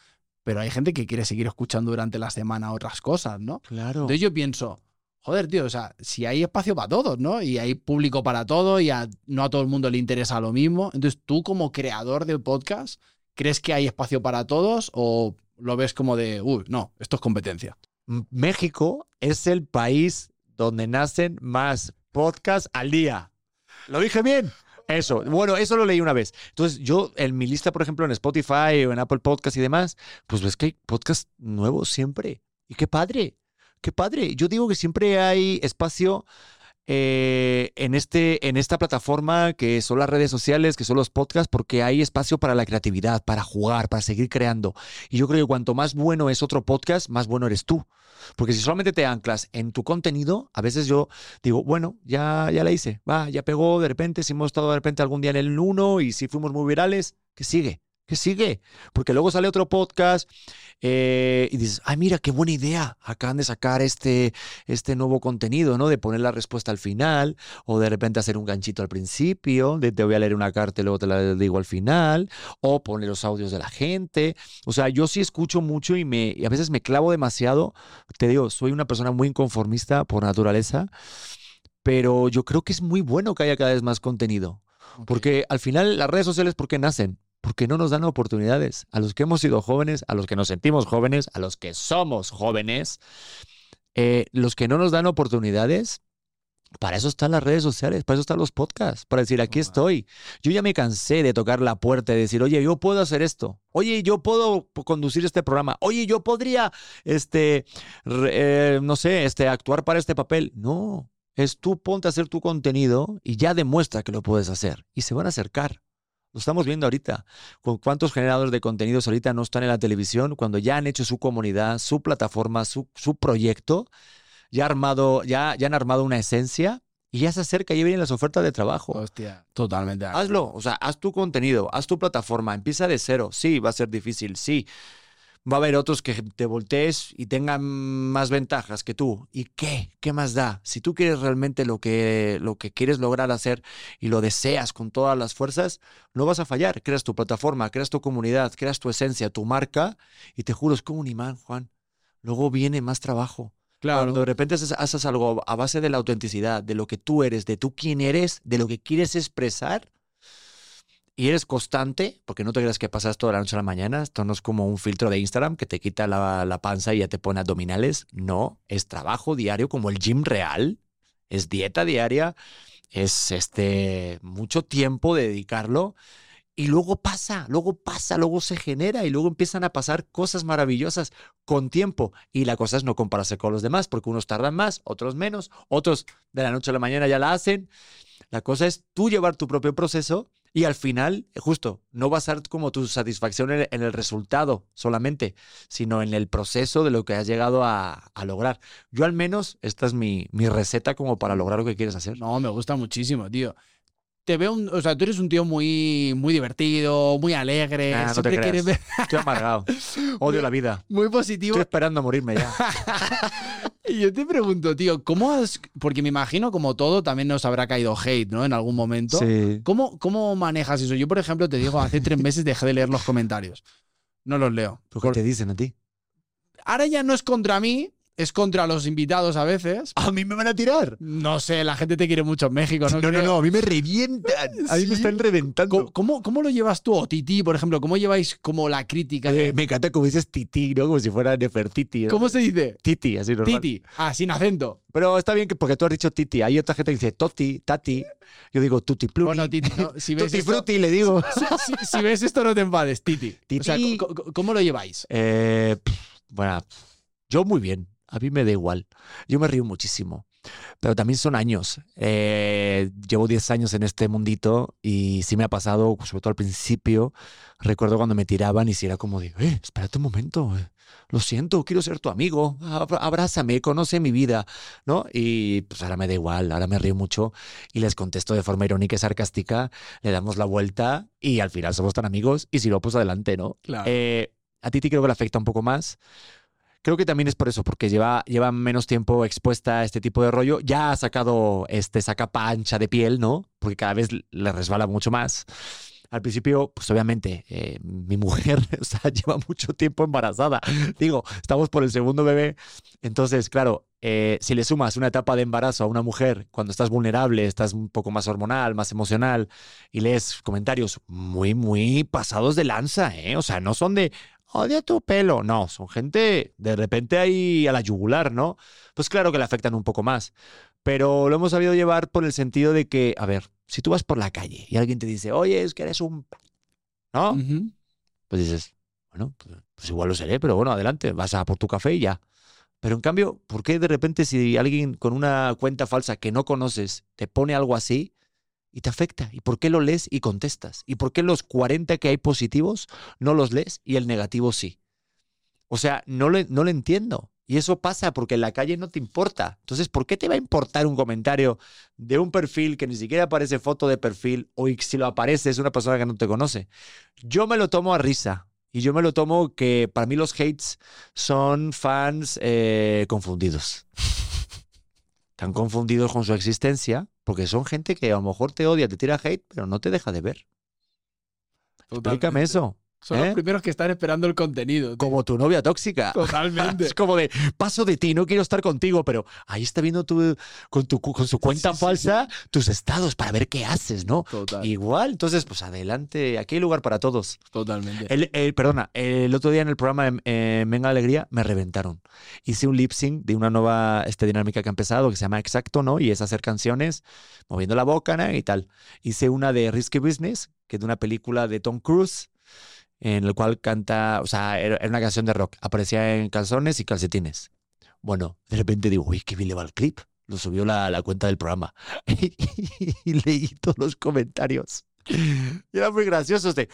pero hay gente que quiere seguir escuchando durante la semana otras cosas, ¿no? Claro. Entonces yo pienso, joder, tío, o sea, si hay espacio para todos, ¿no? Y hay público para todo y a- no a todo el mundo le interesa lo mismo. Entonces tú como creador de podcast, ¿crees que hay espacio para todos o lo ves como de, uy, no, esto es competencia? México es el país donde nacen más podcasts al día. ¿Lo dije bien? Eso. Bueno, eso lo leí una vez. Entonces, yo en mi lista, por ejemplo, en Spotify o en Apple Podcast y demás, pues ves que hay podcasts nuevos siempre. Y qué padre. Qué padre. Yo digo que siempre hay espacio eh, en, este, en esta plataforma que son las redes sociales, que son los podcasts, porque hay espacio para la creatividad, para jugar, para seguir creando. Y yo creo que cuanto más bueno es otro podcast, más bueno eres tú. Porque si solamente te anclas en tu contenido, a veces yo digo, bueno, ya, ya la hice, va, ya pegó de repente, si hemos estado de repente algún día en el 1 y si fuimos muy virales, ¿qué sigue? ¿Qué sigue? Porque luego sale otro podcast eh, y dices, ay, mira, qué buena idea. Acaban de sacar este, este nuevo contenido, ¿no? De poner la respuesta al final, o de repente hacer un ganchito al principio, de te voy a leer una carta y luego te la digo al final, o poner los audios de la gente. O sea, yo sí escucho mucho y, me, y a veces me clavo demasiado. Te digo, soy una persona muy inconformista por naturaleza, pero yo creo que es muy bueno que haya cada vez más contenido. Porque al final las redes sociales, ¿por qué nacen? Porque no nos dan oportunidades. A los que hemos sido jóvenes, a los que nos sentimos jóvenes, a los que somos jóvenes, eh, los que no nos dan oportunidades, para eso están las redes sociales, para eso están los podcasts, para decir, aquí estoy. Yo ya me cansé de tocar la puerta y decir, oye, yo puedo hacer esto. Oye, yo puedo conducir este programa. Oye, yo podría, este, eh, no sé, este, actuar para este papel. No, es tú ponte a hacer tu contenido y ya demuestra que lo puedes hacer. Y se van a acercar. Lo estamos viendo ahorita. Con cuántos generadores de contenidos ahorita no están en la televisión cuando ya han hecho su comunidad, su plataforma, su, su proyecto, ya, armado, ya, ya han armado una esencia y ya se acerca, ya vienen las ofertas de trabajo. Hostia, totalmente. Hazlo, o sea, haz tu contenido, haz tu plataforma, empieza de cero. Sí, va a ser difícil, sí va a haber otros que te voltees y tengan más ventajas que tú. ¿Y qué? ¿Qué más da? Si tú quieres realmente lo que, lo que quieres lograr hacer y lo deseas con todas las fuerzas, no vas a fallar. Creas tu plataforma, creas tu comunidad, creas tu esencia, tu marca y te juro, es como un imán, Juan. Luego viene más trabajo. Claro. Cuando de repente haces, haces algo a base de la autenticidad, de lo que tú eres, de tú quién eres, de lo que quieres expresar, y eres constante, porque no te creas que pasas toda la noche a la mañana, esto no es como un filtro de Instagram que te quita la, la, panza y ya te pone abdominales, no, es trabajo diario como el gym real, es dieta diaria, es este mucho tiempo de dedicarlo y luego pasa, luego pasa, luego se genera y luego empiezan a pasar cosas maravillosas con tiempo y la cosa es no compararse con los demás porque unos tardan más, otros menos, otros de la noche a la mañana ya la hacen. La cosa es tú llevar tu propio proceso y al final, justo, no va a ser como tu satisfacción en el resultado solamente, sino en el proceso de lo que has llegado a, lograr. Yo al menos, esta es mi, mi receta como para lograr lo que quieres hacer. No, me gusta muchísimo, tío te veo, un, o sea, tú eres un tío muy, muy divertido, muy alegre. Ah, no te quieres ver... Estoy amargado. Odio la vida. Muy positivo. Estoy esperando a morirme ya. y yo te pregunto, tío, ¿cómo has...? Porque me imagino, como todo, también nos habrá caído hate, ¿no? En algún momento. Sí. ¿Cómo, ¿Cómo manejas eso? Yo, por ejemplo, te digo, hace tres meses dejé de leer los comentarios. No los leo. ¿Por qué te dicen a ti? Ahora ya no es contra mí, es contra los invitados a veces. ¿A mí me van a tirar? No sé, la gente te quiere mucho en México, ¿no? No, no, no, a mí me revientan. A mí me están reventando. ¿Cómo, ¿Cómo, lo llevas tú? O Titi, por ejemplo, ¿cómo lleváis como la crítica? Eh, me encanta como dices Titi, ¿no? Como si fuera Nefertiti. ¿Cómo se dice? Titi, así normal. Titi, ah, sin acento. Pero está bien que porque tú has dicho Titi. Hay otra gente que dice Toti, Tati. Yo digo Tutti Pluti. Bueno, Titi, si ves tutti Frutti, le digo. Si, ves esto, no te enfades, Titi. Titi. O sea, ¿cómo, lo lleváis? Eh, bueno, yo muy bien a mí me da igual. Yo me río muchísimo. Pero también son años. Eh, llevo 10 años en este mundito y sí me ha pasado, sobre todo al principio, recuerdo cuando me tiraban y si era como de, eh, espérate un momento, eh, lo siento, quiero ser tu amigo, abrázame, conoce mi vida, ¿no? Y pues ahora me da igual, ahora me río mucho y les contesto de forma irónica y sarcástica, le damos la vuelta y al final somos tan amigos y si no, pues adelante, ¿no? Claro. Eh, a Titi creo que le afecta un poco más Creo que también es por eso, porque lleva, lleva menos tiempo expuesta a este tipo de rollo. Ya ha sacado este, esa capa ancha de piel, ¿no? Porque cada vez le resbala mucho más. Al principio, pues obviamente, eh, mi mujer o sea, lleva mucho tiempo embarazada. Digo, estamos por el segundo bebé. Entonces, claro, eh, si le sumas una etapa de embarazo a una mujer cuando estás vulnerable, estás un poco más hormonal, más emocional, y lees comentarios muy, muy pasados de lanza, ¿eh? O sea, no son de, odia tu pelo. No, son gente de repente ahí a la yugular, ¿no? Pues claro que le afectan un poco más. Pero lo hemos sabido llevar por el sentido de que, a ver, si tú vas por la calle y alguien te dice, oye, es que eres un... ¿No? Pues dices, bueno, pues, pues, igual lo seré, pero bueno, adelante, vas a por tu café y ya. Pero en cambio, ¿por qué de repente si alguien con una cuenta falsa que no conoces te pone algo así y te afecta? ¿Y por qué lo lees y contestas? ¿Y por qué los 40 que hay positivos no los lees y el negativo sí? O sea, no lo, no lo entiendo. Y eso pasa porque en la calle no te importa. Entonces, ¿por qué te va a importar un comentario de un perfil que ni siquiera aparece foto de perfil o si lo aparece es una persona que no te conoce? Yo me lo tomo a risa. Y yo me lo tomo que para mí los hates son fans eh, confundidos. Están confundidos con su existencia porque son gente que a lo mejor te odia, te tira hate, pero no te deja de ver. Explícame eso. Son ¿Eh? los primeros que están esperando el contenido. tío. Como tu novia tóxica. Totalmente. Es como de, paso de ti, no quiero estar contigo, pero ahí está viendo tu, con, tu, con su cuenta Sí, sí, falsa tus estados para ver qué haces, ¿no? Total, Igual, entonces, pues adelante, aquí hay lugar para todos. totalmente. El, el- perdona, el otro día en el programa eh, Venga Alegría me reventaron. Hice un lip sync de una nueva este, dinámica que ha empezado que se llama Exacto, ¿no? Y es hacer canciones moviendo la boca ¿no? y tal. Hice una de Risky Business, que es de una película de Tom Cruise, en el cual canta, o sea, era era una canción de rock. Aparecía en calzones y calcetines. Bueno, de repente digo, uy, qué bien le va el clip. Lo subió la, la cuenta del programa. y leí todos los comentarios. Y eran muy graciosos de,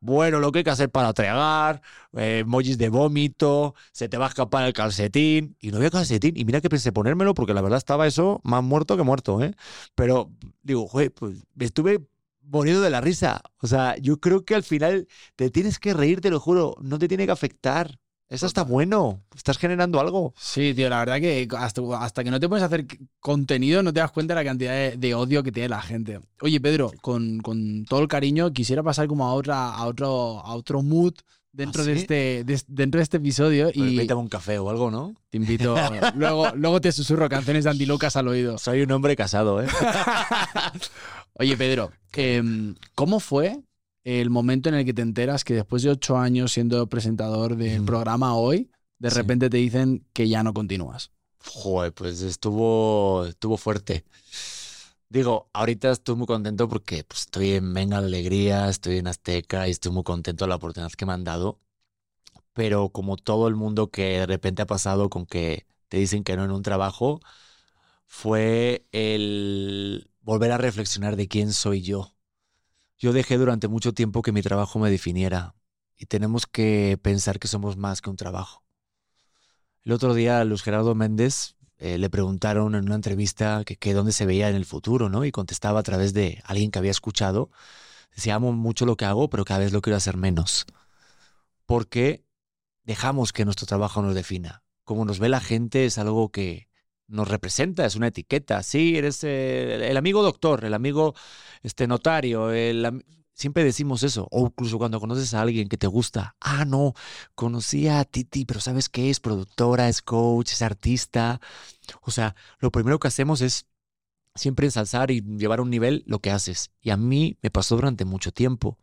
bueno, lo que hay que hacer para tragar, eh, emojis de vómito, se te va a escapar el calcetín. Y no había calcetín. Y mira que pensé ponérmelo porque la verdad estaba eso más muerto que muerto, ¿eh? Pero digo, joder, pues estuve muriendo de la risa. O sea, yo creo que al final te tienes que reír, te lo juro, no te tiene que afectar. Eso está bueno, estás generando algo. Sí, tío, la verdad que hasta, hasta que no te pones a hacer contenido no te das cuenta de la cantidad de, de odio que tiene la gente. Oye, Pedro, con, con todo el cariño, quisiera pasar como a otra, a otro, a otro mood dentro, ¿Ah, de sí? este, de- dentro de este episodio Y y Invítame un café o algo, ¿no? te invito. luego, luego te susurro canciones de Andy Lucas al oído. Soy un hombre casado, ¿eh? Oye, Pedro, em, ¿cómo fue el momento en el que te enteras que después de ocho años siendo presentador del Mm. programa hoy, de Sí. repente te dicen que ya no continúas? Joder, pues estuvo, estuvo fuerte. Digo, ahorita estoy muy contento porque pues, estoy en Venga la Alegría, estoy en Azteca y estoy muy contento de la oportunidad que me han dado. Pero como todo el mundo que de repente ha pasado con que te dicen que no en un trabajo, fue el volver a reflexionar de quién soy yo. Yo dejé durante mucho tiempo que mi trabajo me definiera y tenemos que pensar que somos más que un trabajo. El otro día Luis Gerardo Méndez eh, le preguntaron en una entrevista que, dónde se veía en el futuro, ¿no? Y contestaba a través de alguien que había escuchado. Decía, amo mucho lo que hago, pero cada vez lo quiero hacer menos. Porque dejamos que nuestro trabajo nos defina. Como nos ve la gente es algo que nos representa, es una etiqueta. Sí, eres eh, el amigo doctor, el amigo este, notario, el siempre decimos eso. O incluso cuando conoces a alguien que te gusta. Ah, no, conocí a Titi, pero ¿sabes qué? Es productora, es coach, es artista. O sea, lo primero que hacemos es siempre ensalzar y llevar a un nivel lo que haces. Y a mí me pasó durante mucho tiempo.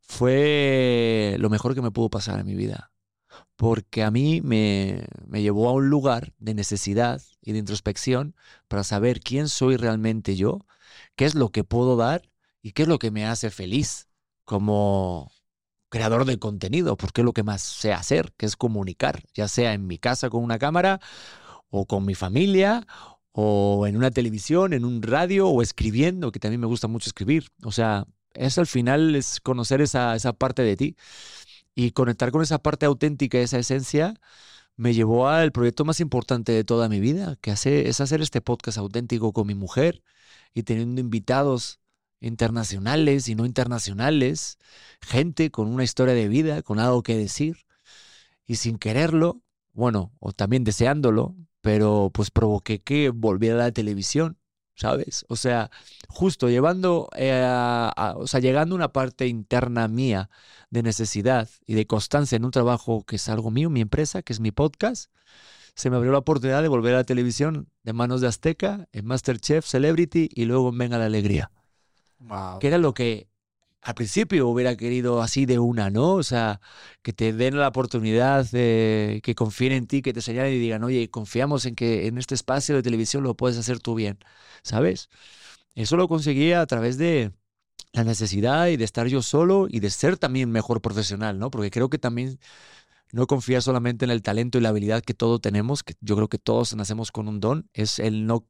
Fue lo mejor que me pudo pasar en mi vida. Porque a mí me, me llevó a un lugar de necesidad y de introspección para saber quién soy realmente yo, qué es lo que puedo dar y qué es lo que me hace feliz como creador de contenido, porque es lo que más sé hacer, que es comunicar, ya sea en mi casa con una cámara o con mi familia o en una televisión, en un radio o escribiendo, que también me gusta mucho escribir. O sea, eso al final es conocer esa, esa parte de ti y conectar con esa parte auténtica, esa esencia, me llevó al proyecto más importante de toda mi vida, que hace, es hacer este podcast auténtico con mi mujer y teniendo invitados internacionales y no internacionales, gente con una historia de vida, con algo que decir, y sin quererlo, bueno, o también deseándolo, pero pues provoqué que volviera a la televisión, ¿sabes? O sea, justo llevando, eh, a- o sea, llegando una parte interna mía de necesidad y de constancia en un trabajo que es algo mío, mi empresa, que es mi podcast, se me abrió la oportunidad de volver a la televisión de manos de Azteca, en Masterchef, Celebrity y luego en Venga la Alegría que era lo que al principio hubiera querido así de una, ¿no? O sea, que te den la oportunidad de que confíen en ti, que te señalen y digan, oye, confiamos en que en este espacio de televisión lo puedes hacer tú bien, ¿sabes? Eso lo conseguía a través de la necesidad y de estar yo solo y de ser también mejor profesional, ¿no? Porque creo que también no confiar solamente en el talento y la habilidad que todos tenemos, que yo creo que todos nacemos con un don, es el no,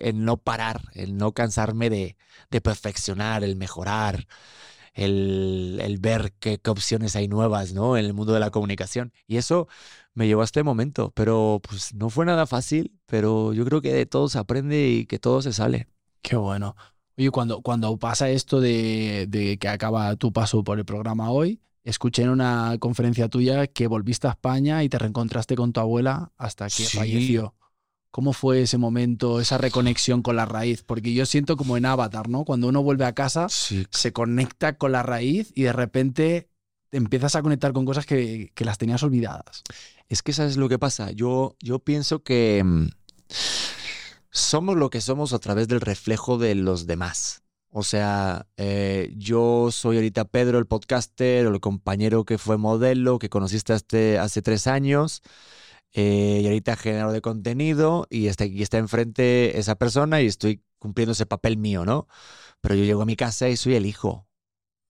el no parar, el no cansarme de, de perfeccionar, el mejorar, el, el ver qué, qué, opciones hay nuevas ¿no? en el mundo de la comunicación. Y eso me llevó a este momento, pero pues no fue nada fácil, pero yo creo que de todo se aprende y que todo se sale. Qué bueno. Oye, cuando, cuando pasa esto de, de que acaba tu paso por el programa hoy, escuché en una conferencia tuya que volviste a España y te reencontraste con tu abuela hasta que Sí. falleció. ¿Cómo fue ese momento, esa reconexión con la raíz? Porque yo siento como en Avatar, ¿no? Cuando uno vuelve a casa, Sí, se conecta con la raíz y de repente te empiezas a conectar con cosas que, que las tenías olvidadas. Es que sabes lo que pasa. Yo, yo pienso que mm, somos lo que somos a través del reflejo de los demás. O sea, eh, yo soy ahorita Pedro, el podcaster, o el compañero que fue modelo, que conociste hace, hace tres años, eh, y ahorita generador de contenido, y está aquí está enfrente esa persona y estoy cumpliendo ese papel mío, ¿no? Pero yo llego a mi casa y soy el hijo.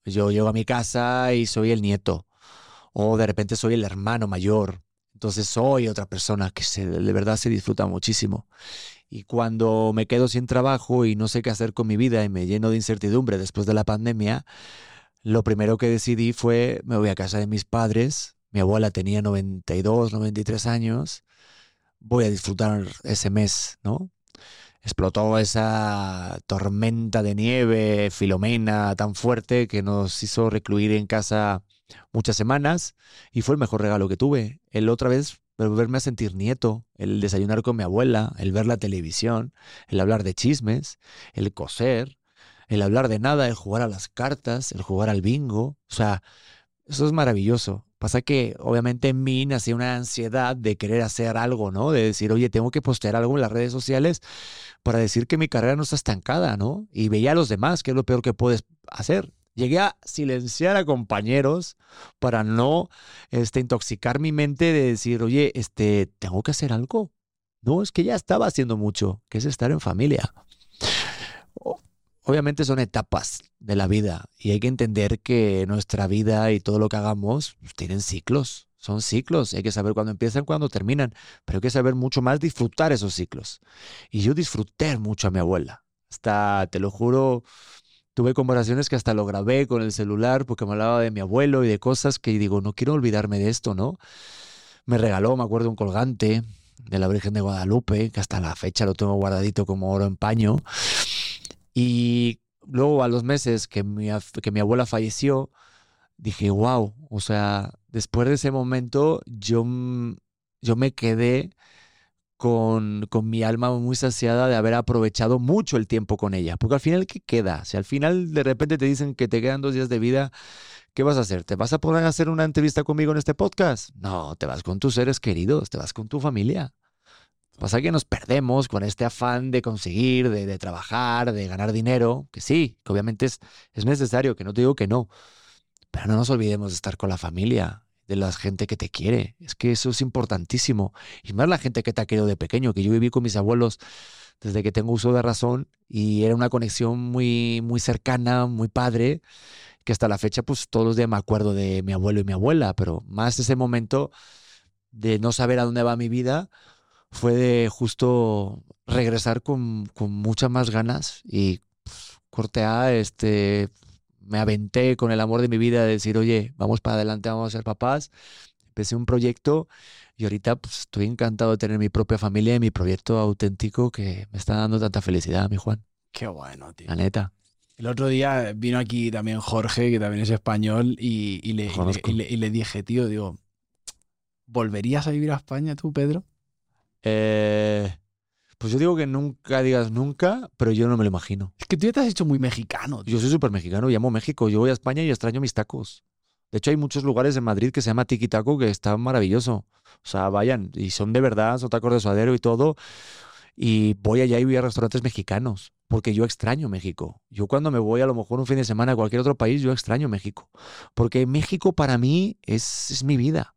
Yo llego a mi casa y soy el nieto. O de repente soy el hermano mayor. Entonces soy otra persona que se, de verdad se disfruta muchísimo. Y cuando me quedo sin trabajo y no sé qué hacer con mi vida y me lleno de incertidumbre después de la pandemia, lo primero que decidí fue me voy a casa de mis padres. Mi abuela tenía 92, 93 años. Voy a disfrutar ese mes, ¿no? Explotó esa tormenta de nieve, Filomena, tan fuerte que nos hizo recluir en casa muchas semanas y fue el mejor regalo que tuve. El otra vez volverme a sentir nieto, el desayunar con mi abuela, el ver la televisión, el hablar de chismes, el coser, el hablar de nada, el jugar a las cartas, el jugar al bingo. O sea, eso es maravilloso. Pasa que obviamente en mí nacía una ansiedad de querer hacer algo, ¿no? De decir, oye, tengo que postear algo en las redes sociales para decir que mi carrera no está estancada, ¿no? Y veía a los demás, que es lo peor que puedes hacer. Llegué a silenciar a compañeros para no este, intoxicar mi mente de decir, oye, este, tengo que hacer algo. No, es que ya estaba haciendo mucho, que es estar en familia. Obviamente son etapas de la vida y hay que entender que nuestra vida y todo lo que hagamos pues, tienen ciclos. Son ciclos, hay que saber cuándo empiezan, cuándo terminan, pero hay que saber mucho más disfrutar esos ciclos. Y yo disfruté mucho a mi abuela. Hasta, te lo juro, tuve conversaciones que hasta lo grabé con el celular porque me hablaba de mi abuelo y de cosas que digo, no quiero olvidarme de esto, ¿no? Me regaló, me acuerdo, un colgante de la Virgen de Guadalupe, que hasta la fecha lo tengo guardadito como oro en paño. Y luego a los meses que mi, que mi abuela falleció, dije, wow, o sea, después de ese momento yo, yo me quedé con, con mi alma muy saciada de haber aprovechado mucho el tiempo con ella. Porque al final, ¿qué queda? Si al final de repente te dicen que te quedan dos días de vida, ¿qué vas a hacer? ¿Te vas a poner a hacer una entrevista conmigo en este podcast? No, te vas con tus seres queridos, te vas con tu familia. Pasa que nos perdemos con este afán de conseguir, de, trabajar, de ganar dinero, que sí, que obviamente es, es necesario, que no te digo que no, pero no nos olvidemos de estar con la familia, de la gente que te quiere. Es que eso es importantísimo. Y más la gente que te ha querido de pequeño, que yo viví con mis abuelos desde que tengo uso de razón y era una conexión muy, muy cercana, muy padre, que hasta la fecha pues todos los días me acuerdo de mi abuelo y mi abuela, pero más ese momento de no saber a dónde va mi vida fue de justo regresar con, con muchas más ganas y pues, corte A, este, me aventé con el amor de mi vida de decir, oye, vamos para adelante, vamos a ser papás. Empecé un proyecto y ahorita pues, estoy encantado de tener mi propia familia y mi proyecto auténtico que me está dando tanta felicidad, mi Juan, Qué bueno, tío. la neta. El otro día vino aquí también Jorge, que también es español, y, y le, y le- Conozco. y le- y le dije, tío, digo, ¿volverías a vivir a España tú, Pedro? Eh, pues yo digo que nunca digas nunca, pero yo no me lo imagino. Es que tú ya te has hecho muy mexicano, tío. Yo soy súper mexicano, llamo México. Yo voy a España y extraño mis tacos. De hecho, hay muchos lugares en Madrid que se llama Tiki Taco que está maravilloso. O sea, vayan, y son de verdad, son tacos de suadero y todo. Y voy allá y voy a restaurantes mexicanos, porque yo extraño México. Yo cuando me voy a lo mejor un fin de semana a cualquier otro país, yo extraño México. Porque México para mí es, es mi vida,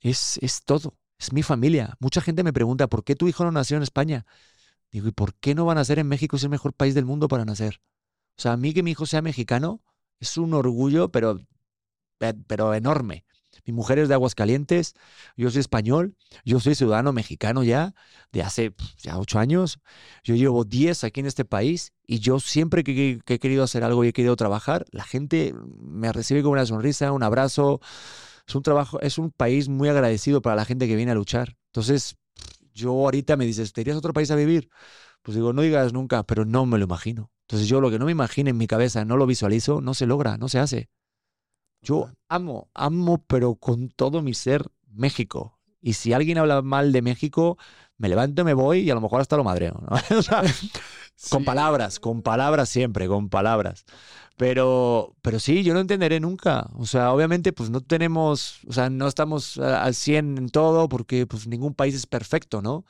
es, es todo, es mi familia. Mucha gente me pregunta, ¿por qué tu hijo no nació en España? Digo, ¿y por qué no va a nacer en México? Es el mejor país del mundo para nacer. O sea, a mí que mi hijo sea mexicano es un orgullo, pero, pe- pero enorme. Mi mujer es de Aguascalientes, yo soy español, yo soy ciudadano mexicano ya, de hace ya ocho años. Yo llevo diez aquí en este país y yo siempre que, que he querido hacer algo y he querido trabajar, la gente me recibe con una sonrisa, un abrazo. Es un trabajo, es un país muy agradecido para la gente que viene a luchar. Entonces, yo ahorita me dices, ¿te irías a otro país a vivir? Pues digo, no digas nunca, pero no me lo imagino. Entonces yo lo que no me imagino en mi cabeza, no lo visualizo, no se logra, no se hace. Yo amo, amo, pero con todo mi ser, México. Y si alguien habla mal de México, me levanto, me voy y a lo mejor hasta lo madreo. ¿no? o sea, Con palabras, con palabras siempre, con palabras. Pero, pero sí, yo no entenderé nunca. O sea, obviamente, pues no tenemos, o sea, no estamos al 100 en todo porque pues ningún país es perfecto, ¿no?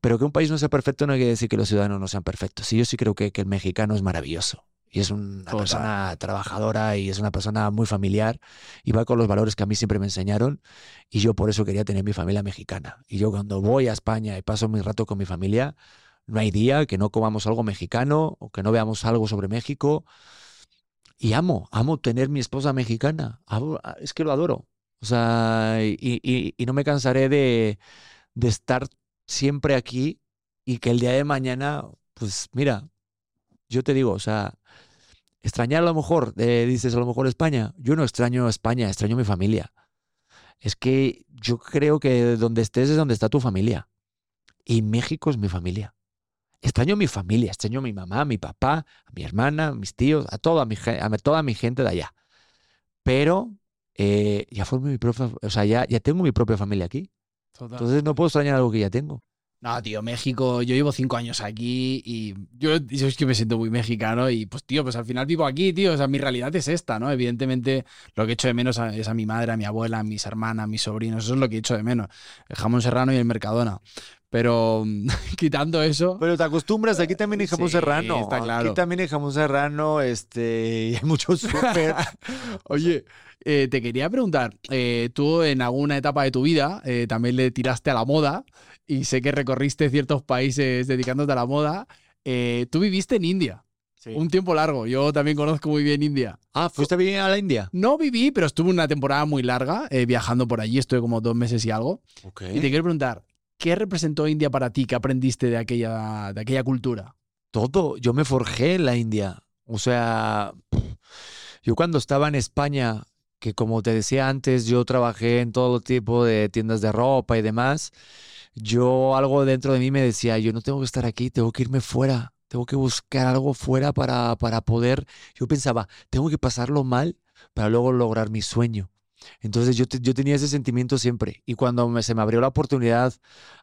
Pero que un país no sea perfecto no quiere decir que los ciudadanos no sean perfectos. Y yo sí creo que, que el mexicano es maravilloso. Y es una Total. persona trabajadora y es una persona muy familiar y va con los valores que a mí siempre me enseñaron. Y yo por eso quería tener mi familia mexicana. Y yo cuando voy a España y paso mi rato con mi familia, no hay día que no comamos algo mexicano o que no veamos algo sobre México. Y amo, amo tener mi esposa mexicana. Amo- es que lo adoro. O sea, y, no me cansaré de, de estar siempre aquí y que el día de mañana, pues mira, yo te digo, o sea, extrañar a lo mejor, eh, dices a lo mejor España. Yo no extraño España, extraño mi familia. Es que yo creo que donde estés es donde está tu familia. Y México es mi familia. Extraño mi familia, extraño a mi mamá, a mi papá, a mi hermana, a mis tíos, a toda mi, a toda mi gente de allá. Pero eh, ya formé mi propia, o sea, ya, ya tengo mi propia familia aquí. Entonces no puedo extrañar algo que ya tengo. No, tío, México, yo llevo cinco años aquí y yo, yo es que me siento muy mexicano y pues, tío, pues al final vivo aquí, tío, o sea, mi realidad es esta, ¿no? Evidentemente lo que echo de menos a- es a mi madre, a mi abuela, a mis hermanas, a mis sobrinos, eso es lo que echo de menos, el jamón serrano y el mercadona. Pero quitando eso, Pero te acostumbras, aquí también hay jamón Sí, serrano. está claro. Aquí también hay jamón serrano, este, y hay mucho súper. Oye, eh, te quería preguntar, eh, tú en alguna etapa de tu vida eh, también le tiraste a la moda y sé que recorriste ciertos países dedicándote a la moda. Tú viviste en India un tiempo largo, yo también conozco muy bien India. Ah, ¿fuiste bien a la India? No viví, pero estuve una temporada muy larga viajando por allí, estuve como dos meses y algo. Ok. Y te quiero preguntar, ¿qué representó India para ti? ¿Qué aprendiste de aquella, de aquella cultura? Todo, yo me forjé en la India. O sea, yo cuando estaba en España, que como te decía antes, yo trabajé en todo tipo de tiendas de ropa y demás, yo algo dentro de mí me decía, yo no tengo que estar aquí, tengo que irme fuera, tengo que buscar algo fuera para, para poder, yo pensaba, tengo que pasarlo mal para luego lograr mi sueño. Entonces yo, te- yo tenía ese sentimiento siempre. Y cuando me- se me abrió la oportunidad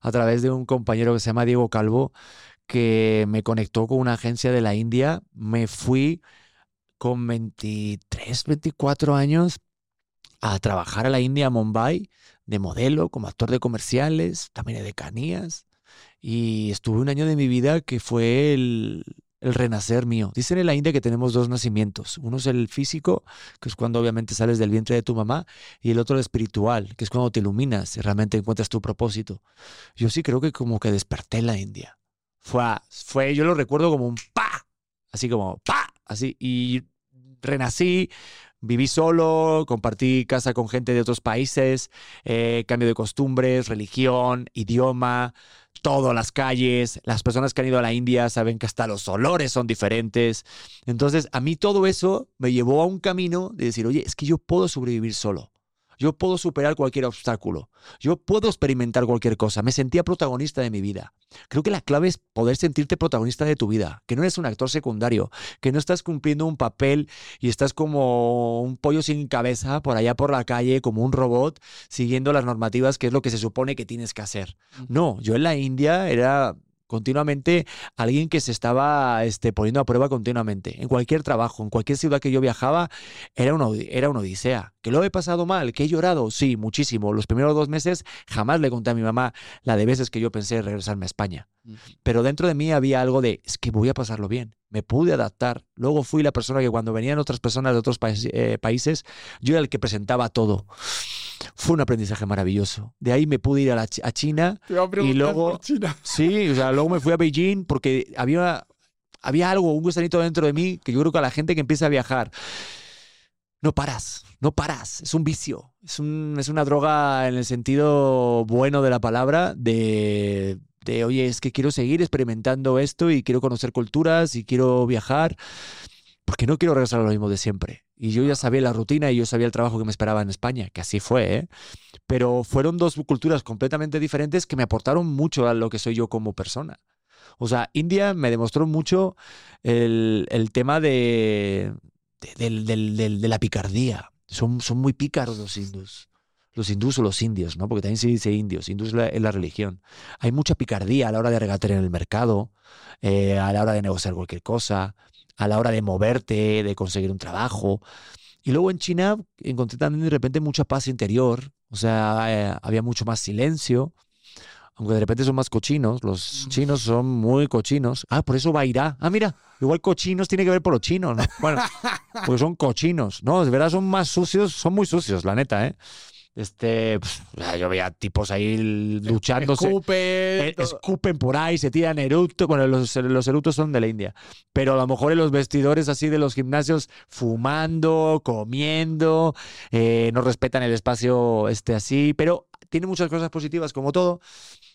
a través de un compañero que se llama Diego Calvo, que me conectó con una agencia de la India, me fui con 23, 24 años a trabajar a la India, a Mumbai, de modelo, como actor de comerciales, también de decanías. Y estuve un año de mi vida que fue el, el renacer mío. Dicen en la India que tenemos dos nacimientos. Uno es el físico, que es cuando obviamente sales del vientre de tu mamá, y el otro el espiritual, que es cuando te iluminas y realmente encuentras tu propósito. Yo sí creo que como que desperté en la India. Fue, fue yo lo recuerdo como un pa, así como pa, así, y renací, viví solo, compartí casa con gente de otros países, eh, cambio de costumbres, religión, idioma, todo, las calles, las personas que han ido a la India saben que hasta los olores son diferentes. Entonces, a mí todo eso me llevó a un camino de decir, oye, es que yo puedo sobrevivir solo. Yo puedo superar cualquier obstáculo. Yo puedo experimentar cualquier cosa. Me sentía protagonista de mi vida. Creo que la clave es poder sentirte protagonista de tu vida, que no eres un actor secundario, que no estás cumpliendo un papel y estás como un pollo sin cabeza por allá por la calle, como un robot, siguiendo las normativas, que es lo que se supone que tienes que hacer. No, yo en la India era continuamente alguien que se estaba este, poniendo a prueba continuamente. En cualquier trabajo, en cualquier ciudad que yo viajaba, era una, era una odisea. ¿Que lo he pasado mal? ¿Que he llorado? Sí, muchísimo. Los primeros dos meses jamás le conté a mi mamá la de veces que yo pensé regresarme a España. Pero dentro de mí había algo de, es que voy a pasarlo bien. Me pude adaptar. Luego fui la persona que cuando venían otras personas de otros eh, países, yo era el que presentaba todo. Fue un aprendizaje maravilloso. De ahí me pude ir a, la Chi- a China. Te a preguntar luego- China. Sí, o sea, luego me fui a Beijing porque había, había algo, un gusanito dentro de mí que yo creo que a la gente que empieza a viajar no paras, no paras. Es un vicio, es, un, es una droga en el sentido bueno de la palabra, de, de, oye, es que quiero seguir experimentando esto y quiero conocer culturas y quiero viajar, porque no quiero regresar a lo mismo de siempre. Y yo ya sabía la rutina y yo sabía el trabajo que me esperaba en España, que así fue, ¿eh? Pero fueron dos culturas completamente diferentes que me aportaron mucho a lo que soy yo como persona. O sea, India me demostró mucho el, el tema de, de, de, la picardía. Son, son muy pícaros los hindús. Los hindús o los indios, ¿no? Porque también se dice indios. Hindús es la, religión. Hay mucha picardía a la hora de regatear en el mercado, eh, a la hora de negociar cualquier cosa, a la hora de moverte, de conseguir un trabajo. Y luego en China encontré también de repente mucha paz interior, o sea, eh, había mucho más silencio, aunque de repente son más cochinos, los chinos son muy cochinos. Ah, por eso Bairá. Ah, mira, igual cochinos tiene que ver por los chinos, ¿no? Bueno, porque son cochinos, ¿no? De verdad son más sucios, son muy sucios, la neta, ¿eh? Este, pues, yo veía tipos ahí luchándose. Escupen. Eh, escupen por ahí, se tiran eructos. Bueno, los, los eructos son de la India. Pero a lo mejor en los vestidores así de los gimnasios, fumando, comiendo, eh, no respetan el espacio este así. Pero tiene muchas cosas positivas, como todo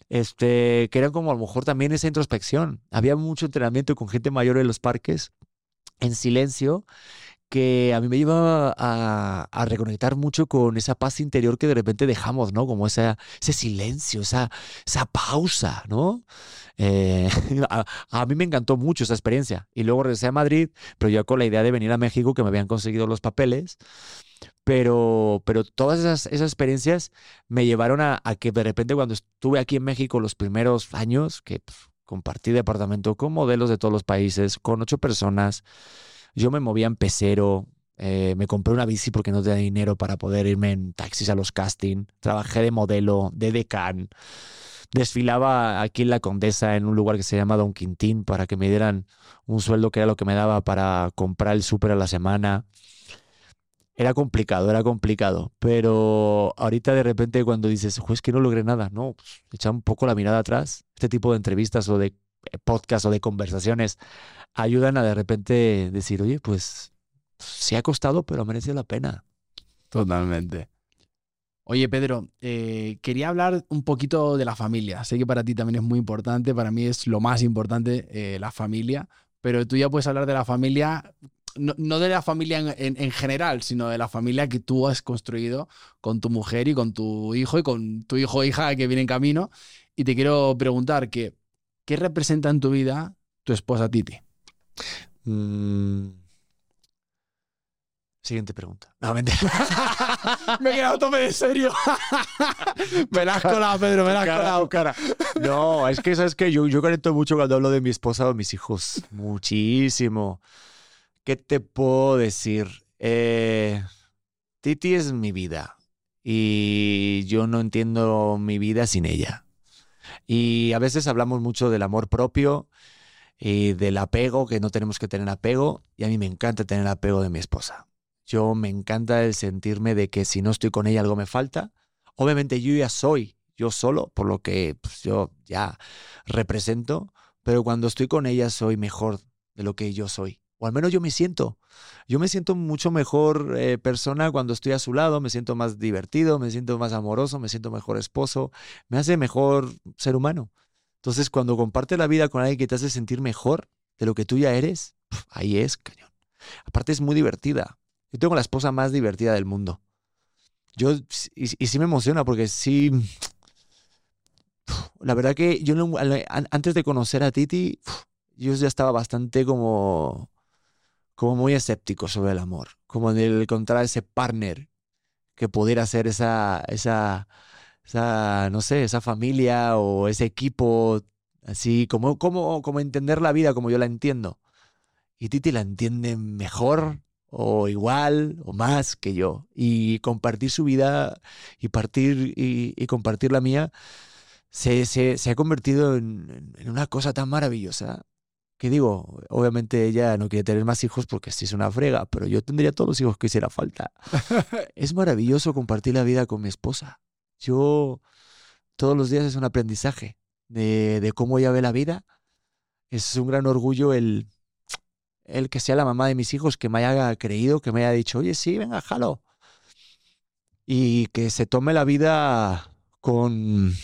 este, que eran como a lo mejor también esa introspección. Había mucho entrenamiento con gente mayor en los parques, en silencio, que a mí me lleva a, reconectar mucho con esa paz interior que de repente dejamos, ¿no? Como ese silencio, esa, esa pausa, ¿no? Eh, a, a, mí me encantó mucho esa experiencia. Y luego regresé a Madrid, pero yo con la idea de venir a México, que me habían conseguido los papeles. Pero, pero todas esas, esas experiencias me llevaron a, que de repente cuando estuve aquí en México los primeros años, que pues, compartí departamento con modelos de todos los países, con ocho personas, yo me movía en pecero, eh, me compré una bici porque no tenía dinero para poder irme en taxis a los castings, trabajé de modelo, de decán, desfilaba aquí en la Condesa en un lugar que se llama Don Quintín para que me dieran un sueldo que era lo que me daba para comprar el súper a la semana. Era complicado, era complicado. Pero ahorita de repente cuando dices, es que no logré nada, no, pues, echa un poco la mirada atrás. Este tipo de entrevistas o de podcast o de conversaciones ayudan a de repente decir, oye, pues sí ha costado, pero merece la pena. Totalmente. Oye, Pedro, eh, quería hablar un poquito de la familia. Sé que para ti también es muy importante, para mí es lo más importante, eh, la familia, pero tú ya puedes hablar de la familia no, de la familia en, general, sino de la familia que tú has construido con tu mujer y con tu hijo y con tu hijo o hija que viene en camino. Y te quiero preguntar que, ¿qué representa en tu vida tu esposa Titi? Mm. Siguiente pregunta. No, me he quedado tope de serio. me la has colado, Pedro, me la has colado. Cara. No, es que sabes que yo, yo conecto mucho cuando hablo de mi esposa o mis hijos. Muchísimo. ¿Qué te puedo decir? Eh, Titi es mi vida y yo no entiendo mi vida sin ella. Y a veces hablamos mucho del amor propio y del apego, que no tenemos que tener apego, y a mí me encanta tener apego de mi esposa. Yo me encanta el sentirme de que si no estoy con ella algo me falta. Obviamente yo ya soy yo solo, por lo que pues, yo ya represento, pero cuando estoy con ella soy mejor de lo que yo soy o al menos yo me siento. Yo me siento mucho mejor eh, persona cuando estoy a su lado, me siento más divertido, me siento más amoroso, me siento mejor esposo, me hace mejor ser humano. Entonces, cuando comparte la vida con alguien que te hace sentir mejor de lo que tú ya eres, ahí es, cañón. Aparte es muy divertida. Yo tengo la esposa más divertida del mundo. Yo, y, sí me emociona porque sí, la verdad que yo antes de conocer a Titi, yo ya estaba bastante como como muy escéptico sobre el amor, como en el encontrar ese partner que pudiera ser esa, esa, esa, no sé, esa familia o ese equipo, así, como, como, como entender la vida como yo la entiendo. Y Titi la entiende mejor o igual o más que yo. Y compartir su vida y, partir, y, compartir la mía se, se, ha convertido en, en, una cosa tan maravillosa que digo, obviamente ella no quiere tener más hijos porque sí es una frega, pero yo tendría todos los hijos que hiciera falta. es maravilloso compartir la vida con mi esposa. Yo todos los días es un aprendizaje de, cómo ella ve la vida. Es un gran orgullo el, el que sea la mamá de mis hijos que me haya creído, que me haya dicho, oye, sí, venga, jalo. Y que se tome la vida con,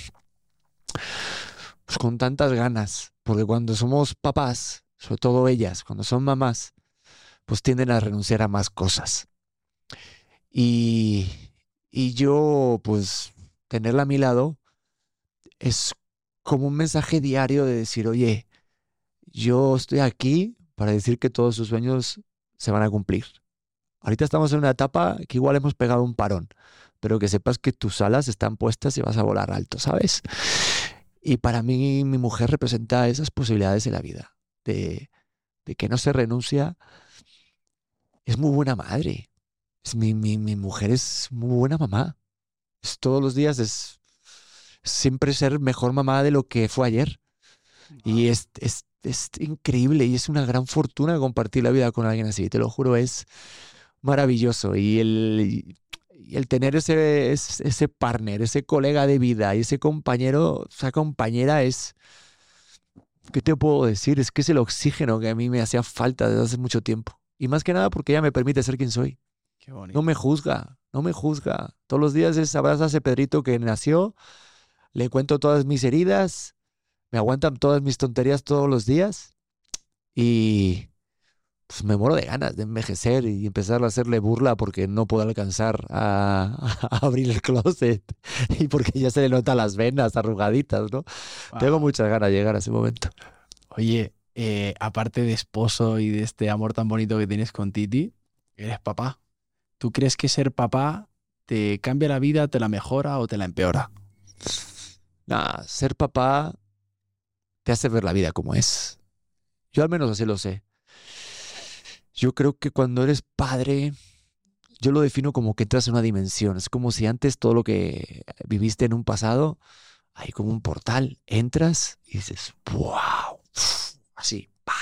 pues, con tantas ganas. Porque cuando somos papás, sobre todo ellas, cuando son mamás, pues tienden a renunciar a más cosas. Y, y yo, pues, tenerla a mi lado es como un mensaje diario de decir, oye, yo estoy aquí para decir que todos sus sueños se van a cumplir. Ahorita estamos en una etapa que igual hemos pegado un parón, pero que sepas que tus alas están puestas y vas a volar alto, ¿sabes? Y para mí mi mujer representa esas posibilidades de la vida, de, de que no se renuncia. Es muy buena madre. Es mi, mi, mi mujer es muy buena mamá. Es, todos los días es siempre ser mejor mamá de lo que fue ayer. Y es, es, es increíble y es una gran fortuna compartir la vida con alguien así, te lo juro, es maravilloso. Y el, y el tener ese, ese partner, ese colega de vida y ese compañero, esa compañera es... ¿Qué te puedo decir? Es que es el oxígeno que a mí me hacía falta desde hace mucho tiempo. Y más que nada porque ella me permite ser quien soy. Qué bonito. No me juzga, no me juzga. Todos los días es abraza a ese Pedrito que nació, le cuento todas mis heridas, me aguantan todas mis tonterías todos los días y pues me muero de ganas de envejecer y empezar a hacerle burla porque no puedo alcanzar a, a abrir el closet y porque ya se le notan las venas arrugaditas, ¿no? Tengo muchas ganas de llegar a ese momento. Oye, eh, aparte de esposo y de este amor tan bonito que tienes con Titi, eres papá. ¿Tú crees que ser papá te cambia la vida, te la mejora o te la empeora? Nah, ser papá te hace ver la vida como es. Yo al menos así lo sé. Yo creo que cuando eres padre, yo lo defino como que entras en una dimensión. Es como si antes todo lo que viviste en un pasado, hay como un portal. Entras y dices, wow, así, pa.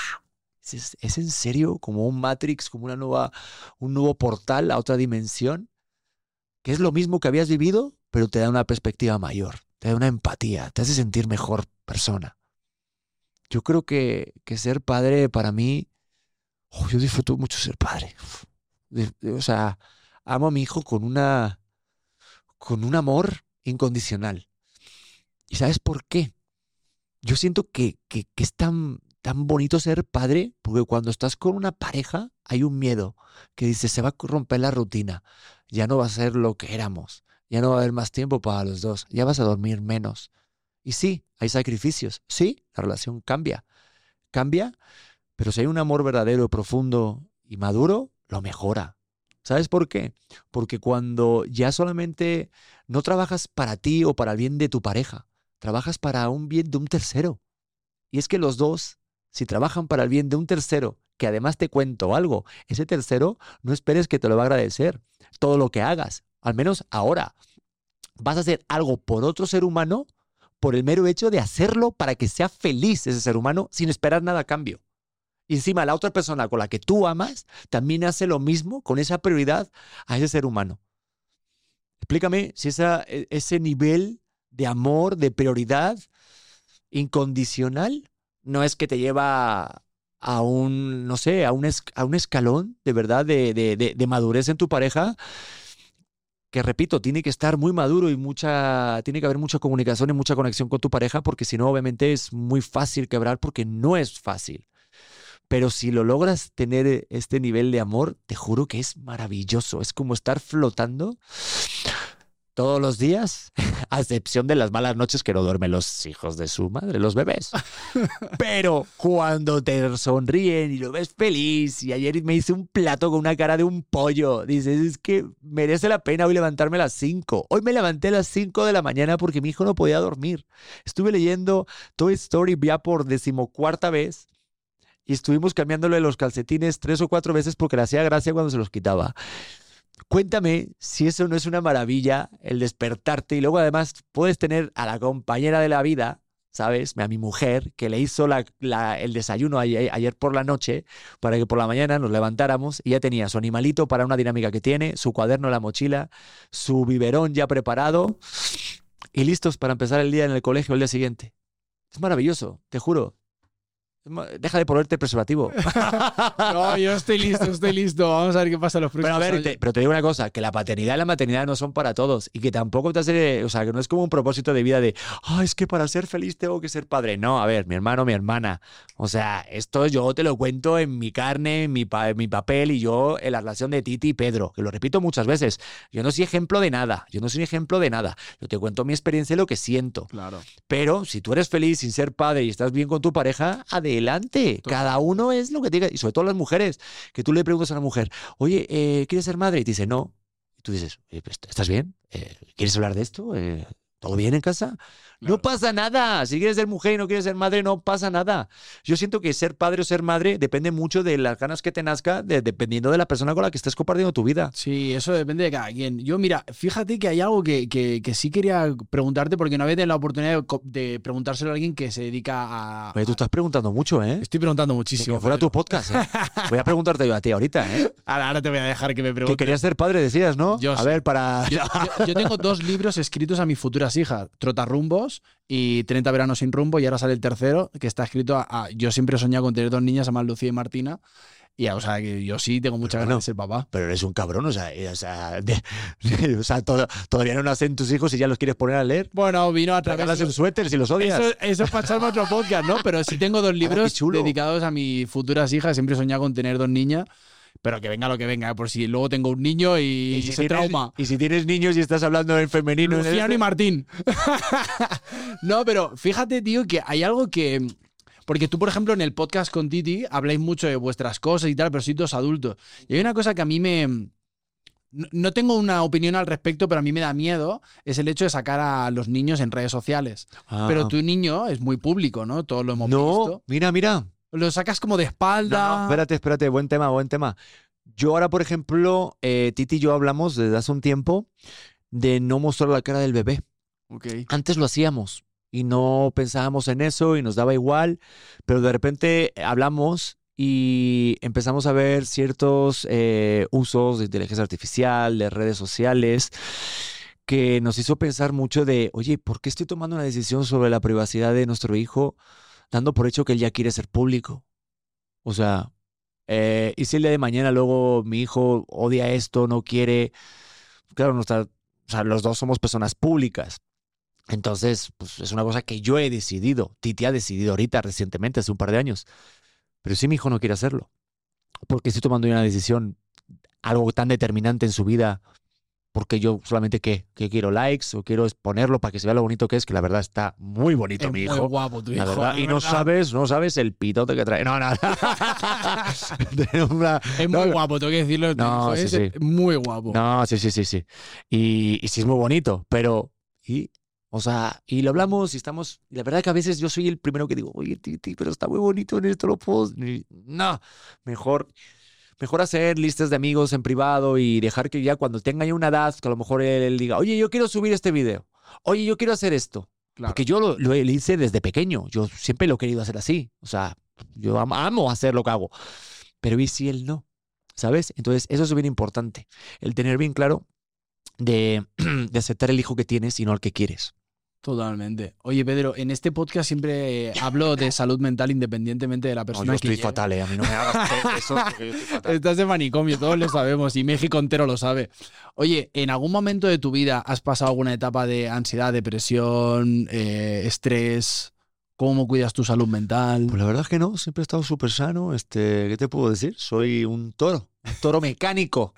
¿Es, es en serio como un Matrix, como una nueva, un nuevo portal a otra dimensión? Que es lo mismo que habías vivido, pero te da una perspectiva mayor, te da una empatía, te hace sentir mejor persona. Yo creo que, que ser padre para mí, oh, yo disfruto mucho ser padre. O sea, amo a mi hijo con una, con un amor incondicional. ¿Y sabes por qué? Yo siento que, que, que es tan, tan bonito ser padre, porque cuando estás con una pareja hay un miedo que dice, se va a romper la rutina, ya no va a ser lo que éramos, ya no va a haber más tiempo para los dos, ya vas a dormir menos. Y sí, hay sacrificios, sí, la relación cambia, cambia, pero si hay un amor verdadero, profundo y maduro, lo mejora. ¿Sabes por qué? Porque cuando ya solamente no trabajas para ti o para el bien de tu pareja, trabajas para un bien de un tercero. Y es que los dos, si trabajan para el bien de un tercero, que además te cuento algo, ese tercero no esperes que te lo va a agradecer todo lo que hagas, al menos ahora. Vas a hacer algo por otro ser humano por el mero hecho de hacerlo para que sea feliz ese ser humano sin esperar nada a cambio. Y encima la otra persona con la que tú amas también hace lo mismo con esa prioridad a ese ser humano. Explícame si e- ese nivel de amor, de prioridad incondicional, no es que te lleva a un, no sé, a un, a un escalón de verdad de, de- de- de madurez en tu pareja, que repito, tiene que estar muy maduro y mucha, tiene que haber mucha comunicación y mucha conexión con tu pareja, porque si no, obviamente es muy fácil quebrar, porque no es fácil. Pero si lo logras tener este nivel de amor, te juro que es maravilloso. Es como estar flotando todos los días, a excepción de las malas noches que no duermen los hijos de su madre, los bebés. Pero cuando te sonríen y lo ves feliz, y ayer me hice un plato con una cara de un pollo, dices, es que merece la pena hoy levantarme a las 5. Hoy me levanté a las 5 de la mañana porque mi hijo no podía dormir. Estuve leyendo Toy Story ya por decimocuarta vez y estuvimos cambiándole los calcetines tres o cuatro veces porque le hacía gracia cuando se los quitaba. Cuéntame si eso no es una maravilla, el despertarte y luego además puedes tener a la compañera de la vida, ¿sabes? A mi mujer, que le hizo la- el desayuno ayer, ayer por la noche para que por la mañana nos levantáramos y ya tenía su animalito para una dinámica que tiene, su cuaderno en la mochila, su biberón ya preparado y listos para empezar el día en el colegio el día siguiente. Es maravilloso, te juro. Deja de ponerte preservativo. No, yo estoy listo, estoy listo. Vamos a ver qué pasa en los Pero próximos a ver, te, pero te digo una cosa, que la paternidad y la maternidad no son para todos y que tampoco te hace, o sea, que no es como un propósito de vida de, ah, es que para ser feliz tengo que ser padre. No, a ver, mi hermano, mi hermana. O sea, esto yo te lo cuento en mi carne, en mi, pa- en mi papel y yo en la relación de Titi y Pedro, que lo repito muchas veces. Yo no soy ejemplo de nada, yo no soy ejemplo de nada. Yo te cuento mi experiencia y lo que siento. Claro. Pero si tú eres feliz sin ser padre y estás bien con tu pareja, adelante. Total. Cada uno es lo que diga. Y sobre todo las mujeres, que tú le preguntas a la mujer, oye, eh, ¿quieres ser madre? Y te dice, no. Y tú dices, "Eh, pues, ¿estás bien? Eh, ¿Quieres hablar de esto? Eh, ¿Todo bien en casa? No pasa nada. Si quieres ser mujer y no quieres ser madre, no pasa nada. Yo siento que ser padre o ser madre depende mucho de las ganas que te nazca, de- dependiendo de la persona con la que estés compartiendo tu vida. Sí, eso depende de cada quien. Yo, mira, fíjate que hay algo que, que- que sí quería preguntarte porque no había tenido la oportunidad de, preguntárselo a alguien que se dedica a. Oye, tú estás preguntando mucho, ¿eh? Estoy preguntando muchísimo. que fuera tu podcast, ¿eh? Voy a preguntarte yo a ti ahorita, ¿eh? Ahora, ahora te voy a dejar que me Que preguntes. querías ser padre, decías, ¿no? Yo a ver, para. Yo, yo- yo tengo dos libros escritos a mis futuras hijas, Y 30 veranos sin rumbo, y ahora sale el tercero, que está escrito a, a- Yo siempre he soñado con tener dos niñas, a más Lucía y Martina, y o sea, que yo sí tengo muchas ganas de ser papá. Pero eres un cabrón, o sea, eh, o sea, de- o sea, to- todavía no nacen tus hijos y ya los quieres poner a leer. Bueno, vino a través en suéter si los odias. Eso, eso es para echarme otro podcast, ¿no? Pero sí tengo dos libros chulo. dedicados a mis futuras hijas. Siempre he soñado con tener dos niñas, pero que venga lo que venga, ¿eh? por si luego tengo un niño y, si se tienes, trauma. y si tienes niños y estás hablando en femenino. en Luciano y este- Martín. no, pero fíjate, tío, que hay algo que. Porque tú, por ejemplo, en el podcast con Titi habláis mucho de vuestras cosas y tal, pero sois dos adultos. Y hay una cosa que a mí me. No no tengo una opinión al respecto, pero a mí me da miedo, es el hecho de sacar a los niños en redes sociales. Ah. Pero tu niño es muy público, ¿no? Todos lo hemos No, visto. mira, mira. Lo sacas como de No, espalda. no, espérate, espérate, buen tema, buen tema. Yo ahora, por ejemplo, eh, Titi y yo hablamos desde hace un tiempo de no mostrar la cara del bebé. Ok. Antes lo hacíamos y no pensábamos en eso y nos daba igual, pero de repente hablamos y empezamos a ver ciertos eh, usos de inteligencia artificial, de redes sociales, que nos hizo pensar mucho de, oye, ¿por qué estoy tomando una decisión sobre la privacidad de nuestro hijo dando por hecho que él ya quiere ser público? O sea, eh, y si el día de mañana luego mi hijo odia esto, no quiere, claro, nuestra, o sea, los dos somos personas públicas. Entonces, pues es una cosa que yo he decidido. Titi ha decidido ahorita, recientemente, hace un par de años. Pero si mi hijo no quiere hacerlo, porque estoy tomando una decisión, algo tan determinante en su vida, porque yo solamente qué, que quiero likes o quiero exponerlo para que se vea lo bonito que es, que la verdad está muy bonito Es mi muy hijo. guapo tu La hijo. verdad, y no verdad. sabes, no sabes el pitote que trae. No, no. Tenemos una- Es no, muy guapo, tengo que decirlo. No, sí, es sí. muy guapo. No, sí, sí, sí, sí. Y, y sí es muy bonito, pero... Y, o sea, y lo hablamos y estamos... y la verdad que a veces yo soy el primero que digo, oye, Titi, pero está muy bonito en esto, lo puedo... No, mejor... Mejor hacer listas de amigos en privado y dejar que ya cuando tenga ya una edad, que a lo mejor él, él diga, oye, yo quiero subir este video. Oye, yo quiero hacer esto. Claro. Porque yo lo, lo hice desde pequeño. Yo siempre lo he querido hacer así. O sea, yo am- amo hacer lo que hago. Pero ¿y si él no? ¿Sabes? Entonces, eso es bien importante. El tener bien claro de, de aceptar el hijo que tienes y no al que quieres. Totalmente. Oye, Pedro, en este podcast siempre eh, hablo de salud mental independientemente de la No, persona yo que estoy lleve. fatal, ¿eh? A mí no me hagas eso porque yo estoy fatal. Estás de manicomio, todos lo sabemos y México entero lo sabe. Oye, ¿en algún momento de tu vida has pasado alguna etapa de ansiedad, depresión, eh, estrés? ¿Cómo cuidas tu salud mental? Pues la verdad es que no, siempre he estado súper sano. Este, ¿Qué te puedo decir? Soy un toro, un toro mecánico.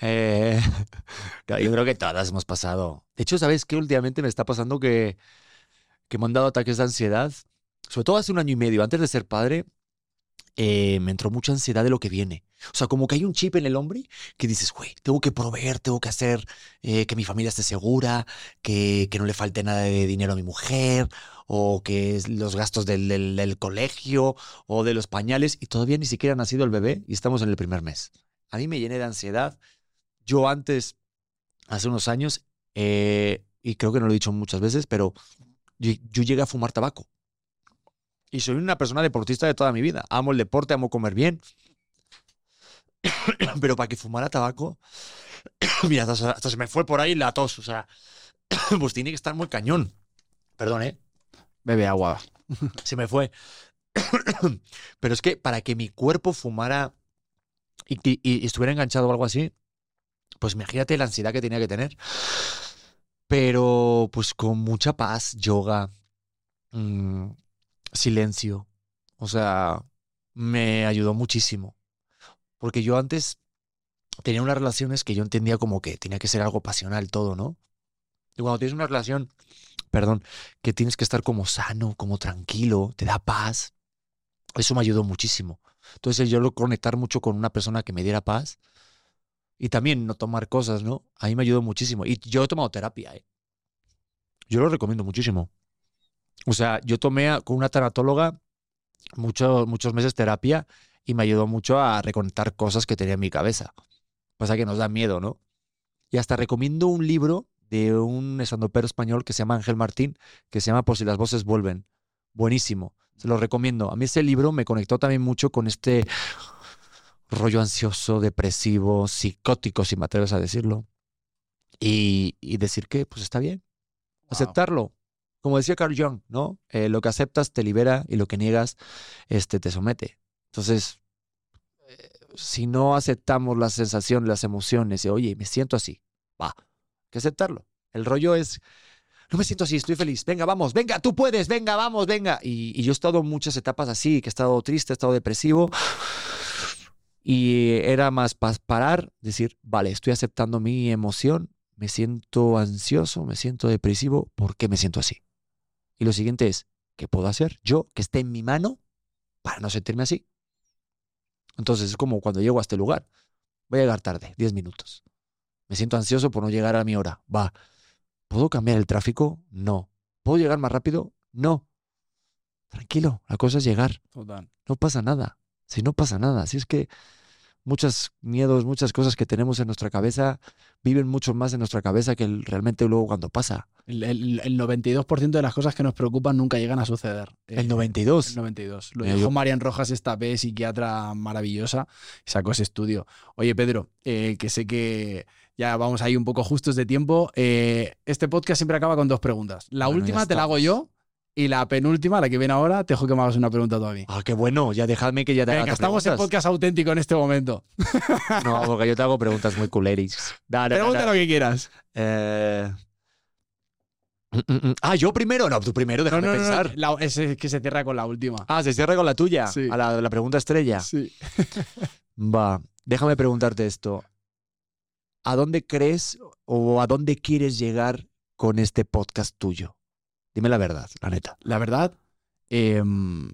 Eh, yo creo que todas hemos pasado. De hecho, ¿sabes qué? Últimamente me está pasando que, que me han dado ataques de ansiedad. Sobre todo hace un año y medio, antes de ser padre, eh, me entró mucha ansiedad de lo que viene. O sea, como que hay un chip en el hombre que dices, güey, tengo que proveer, tengo que hacer eh, que mi familia esté segura, que, que no le falte nada de dinero a mi mujer, o que los gastos del, del- del colegio, o de los pañales, y todavía ni siquiera ha nacido el bebé y estamos en el primer mes. A mí me llené de ansiedad. Yo antes, hace unos años, eh, y creo que no lo he dicho muchas veces, pero yo, yo llegué a fumar tabaco. Y soy una persona deportista de toda mi vida. Amo el deporte, amo comer bien. Pero para que fumara tabaco, mira, hasta, hasta se me fue por ahí la tos. O sea, pues tiene que estar muy cañón. Perdón, ¿eh? Bebe agua. Se me fue. Pero es que para que mi cuerpo fumara y, y- y estuviera enganchado o algo así, pues imagínate la ansiedad que tenía que tener. Pero pues con mucha paz, yoga, mm, silencio. O sea, me ayudó muchísimo. Porque yo antes tenía unas relaciones que yo entendía como que tenía que ser algo pasional todo, ¿no? Y cuando tienes una relación, perdón, que tienes que estar como sano, como tranquilo, te da paz. Eso me ayudó muchísimo. Entonces yo lo conectar mucho con una persona que me diera paz y también no tomar cosas, ¿no? A mí me ayudó muchísimo. Y yo he tomado terapia, ¿eh? Yo lo recomiendo muchísimo. O sea, yo tomé con una tanatóloga mucho- muchos meses terapia y me ayudó mucho a reconectar cosas que tenía en mi cabeza. Pasa que nos da miedo, ¿no? Y hasta recomiendo un libro de un estandopero español que se llama Ángel Martín, que se llama Por si las voces vuelven. Buenísimo. Se lo recomiendo. A mí ese libro me conectó también mucho con este rollo ansioso, depresivo, psicótico, si me atreves a decirlo. Y, y decir que, pues está bien. Aceptarlo. Como decía Carl Jung, ¿no? Eh, lo que aceptas te libera y lo que niegas este, te somete. Entonces, eh, si no aceptamos las sensaciones, las emociones, y, oye, me siento así, va, hay que aceptarlo. El rollo es, no me siento así, estoy feliz, venga, vamos, venga, tú puedes, venga, vamos, venga. Y, yo he estado en muchas etapas así, que he estado triste, he estado depresivo. Y era más pa- parar, decir, vale, estoy aceptando mi emoción, me siento ansioso, me siento depresivo, ¿por qué me siento así? Y lo siguiente es, ¿qué puedo hacer yo que esté en mi mano para no sentirme así? Entonces es como cuando llego a este lugar, voy a llegar tarde, 10 minutos. Me siento ansioso por no llegar a mi hora, va. ¿Puedo cambiar el tráfico? No. ¿Puedo llegar más rápido? No. Tranquilo, la cosa es llegar. Total. No pasa nada. Si no pasa nada. Si es que muchos miedos, muchas cosas que tenemos en nuestra cabeza viven mucho más en nuestra cabeza que el- realmente luego cuando pasa. El, el- el 92% de las cosas que nos preocupan nunca llegan a suceder. Eh, El 92. El 92. Lo dijo Marian Rojas, esta vez psiquiatra maravillosa, sacó ese estudio. Oye, Pedro, eh, que sé que ya vamos ahí un poco justos de tiempo. eh, este podcast siempre acaba con dos preguntas. La Bueno, última te la hago yo y la penúltima, la que viene ahora, te dejo que me hagas una pregunta tú a mí. Ah, qué bueno. Ya dejadme que ya te haga Venga, otras estamos en preguntas. podcast auténtico en este momento. No, porque yo te hago preguntas muy culeris. No, no, Pregunta lo que quieras. Eh, mm, mm, mm. Ah, yo primero. No, tú primero, déjame no, no, no, pensar. la- es que se cierra con la última. Ah, se cierra con la tuya. Sí. A la, la pregunta estrella. Sí. Va, déjame preguntarte esto. ¿A dónde crees o a dónde quieres llegar con este podcast tuyo? Dime la verdad, la neta. La verdad, em,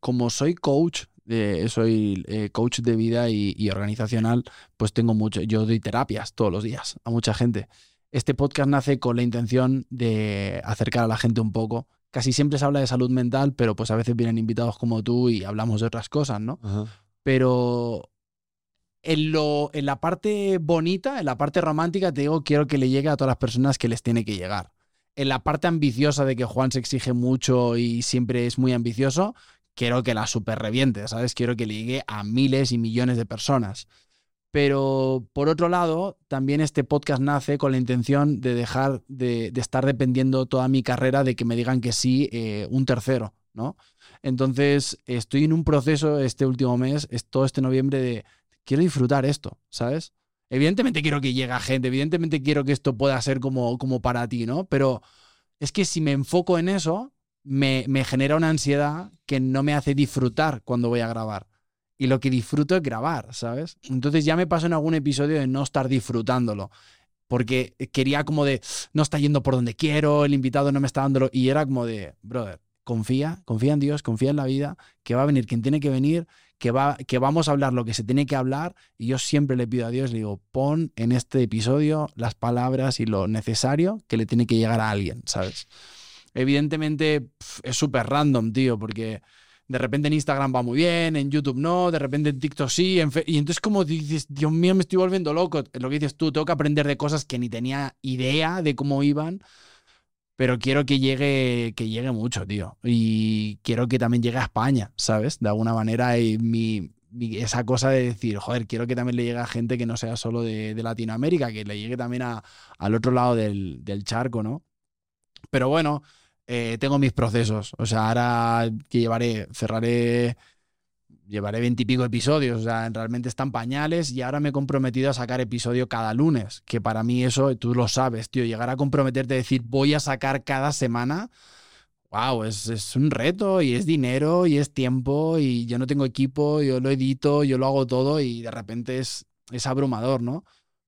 como soy coach, eh, soy eh, coach de vida y, y organizacional, pues tengo mucho, yo doy terapias todos los días a mucha gente. Este podcast nace con la intención de acercar a la gente un poco. Casi siempre se habla de salud mental, pero pues a veces vienen invitados como tú y hablamos de otras cosas, ¿no? Pero en, lo, en la parte bonita, en la parte romántica, te digo, quiero que le llegue a todas las personas que les tiene que llegar. En la parte ambiciosa de que Juan se exige mucho y siempre es muy ambicioso, quiero que la super reviente, ¿sabes? Quiero que le llegue a miles y millones de personas. Pero por otro lado, también este podcast nace con la intención de dejar de, estar dependiendo toda mi carrera de que me digan que sí eh, un tercero, ¿no? Entonces, estoy en un proceso este último mes, es todo este noviembre, de quiero disfrutar esto, ¿sabes? Evidentemente quiero que llegue gente, evidentemente quiero que esto pueda ser como, como para ti, ¿no? Pero es que si me enfoco en eso, me, me genera una ansiedad que no me hace disfrutar cuando voy a grabar. Y lo que disfruto es grabar, ¿sabes? Entonces ya me pasó en algún episodio de no estar disfrutándolo. Porque quería como de, no está yendo por donde quiero, el invitado no me está dándolo. Y era como de, brother, confía, confía en Dios, confía en la vida, que va a venir quien tiene que venir, que, va, que vamos a hablar lo que se tiene que hablar. Y yo siempre le pido a Dios, le digo, pon en este episodio las palabras y lo necesario que le tiene que llegar a alguien, ¿sabes? Evidentemente es súper random, tío, porque de repente en Instagram va muy bien, en YouTube no, de repente en TikTok sí, en y entonces como dices, Dios mío, me estoy volviendo loco. Lo que dices tú, tengo que aprender de cosas que ni tenía idea de cómo iban, pero quiero que llegue, que llegue mucho, tío. Y quiero que también llegue a España, ¿sabes? De alguna manera, esa cosa de decir, joder, quiero que también le llegue a gente que no sea solo de, Latinoamérica, que le llegue también al otro lado del, del charco, ¿no? Pero bueno, eh, tengo mis procesos. O sea, ahora que llevaré, cerraré, llevaré veintipico episodios. O sea, realmente están pañales y ahora me he comprometido a sacar episodio cada lunes. Que para mí eso, tú lo sabes, tío, llegar a comprometerte a decir voy a sacar cada semana. Wow, es, es un reto y es dinero y es tiempo y yo no tengo equipo, yo lo edito, yo lo hago todo y de repente es, es abrumador, ¿no?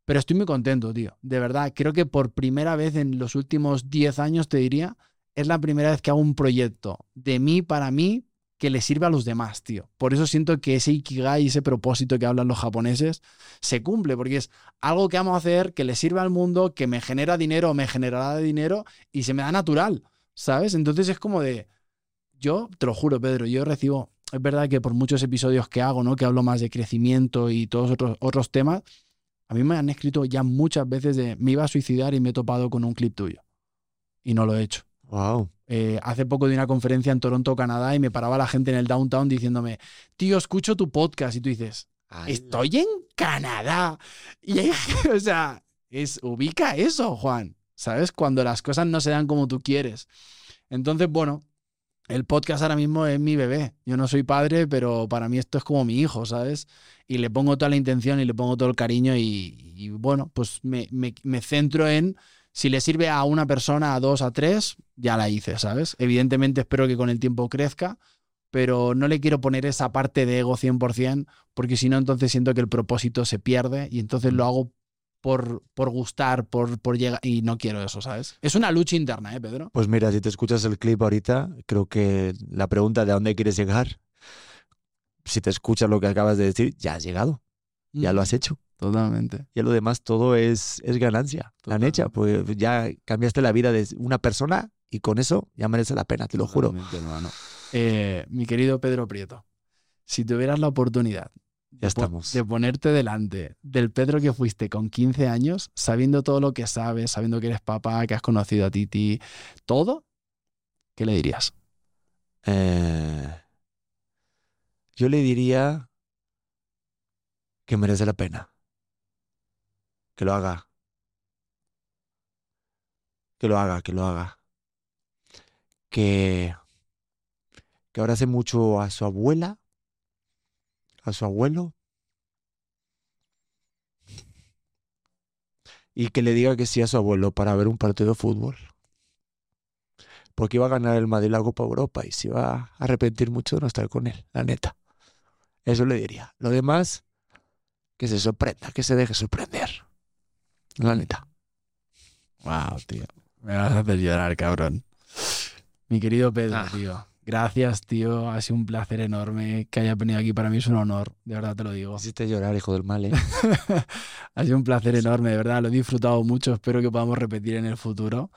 Pero estoy muy contento, tío. De verdad, creo que por primera vez en los últimos 10 años, te diría, es la primera vez que hago un proyecto de mí para mí que le sirve a los demás, tío. Por eso siento que ese ikigai, ese propósito que hablan los japoneses, se cumple, porque es algo que vamos a hacer, que le sirve al mundo, que me genera dinero, me generará dinero y se me da natural, ¿sabes? Entonces es como de, yo, te lo juro, Pedro, yo recibo, es verdad que por muchos episodios que hago, ¿no? Que hablo más de crecimiento y todos otros, otros temas, a mí me han escrito ya muchas veces de, me iba a suicidar y me he topado con un clip tuyo. Y no lo he hecho. Wow. Eh, hace poco di una conferencia en Toronto, Canadá, y me paraba la gente en el downtown diciéndome, tío, escucho tu podcast. Y tú dices, estoy en Canadá. Y o sea, es, ubica eso, Juan. ¿Sabes? Cuando las cosas no se dan como tú quieres. Entonces, bueno, el podcast ahora mismo es mi bebé. Yo no soy padre, pero para mí esto es como mi hijo, ¿sabes? Y le pongo toda la intención y le pongo todo el cariño y, y bueno, pues me, me- me centro en si le sirve a una persona, a dos, a tres, ya la hice, ¿sabes? Evidentemente espero que con el tiempo crezca, pero no le quiero poner esa parte de ego 100%, porque si no, entonces siento que el propósito se pierde y entonces lo hago por, por gustar, por, por llegar, y no quiero eso, ¿sabes? Es una lucha interna, ¿eh, Pedro? Pues mira, si te escuchas el clip ahorita, creo que la pregunta de a dónde quieres llegar, si te escuchas lo que acabas de decir, ya has llegado, ya lo has hecho. Totalmente. Ya lo demás todo es, es ganancia, la necha, pues ya cambiaste la vida de una persona y con eso ya merece la pena, te lo juro. Totalmente, hermano. Eh, mi querido Pedro Prieto, si tuvieras la oportunidad Ya estamos. de ponerte delante del Pedro que fuiste con 15 años, sabiendo todo lo que sabes, sabiendo que eres papá, que has conocido a Titi, todo, ¿qué le dirías? Eh, yo le diría que merece la pena. Que lo haga. Que lo haga, que lo haga. Que, que abrace mucho a su abuela, a su abuelo. Y que le diga que sí a su abuelo para ver un partido de fútbol porque iba a ganar el Madrid la Copa Europa y se iba a arrepentir mucho de no estar con él, la neta. Eso le diría. Lo demás, que se sorprenda, que se deje sorprender. La neta. Wow, tío. Me vas a hacer llorar, cabrón. Mi querido Pedro, Ah. tío. Gracias, tío. Ha sido un placer enorme que hayas venido aquí. Para mí es un honor, de verdad te lo digo. Hiciste llorar, hijo del mal, ¿eh? ha sido un placer enorme, de verdad. Lo he disfrutado mucho. Espero que podamos repetir en el futuro.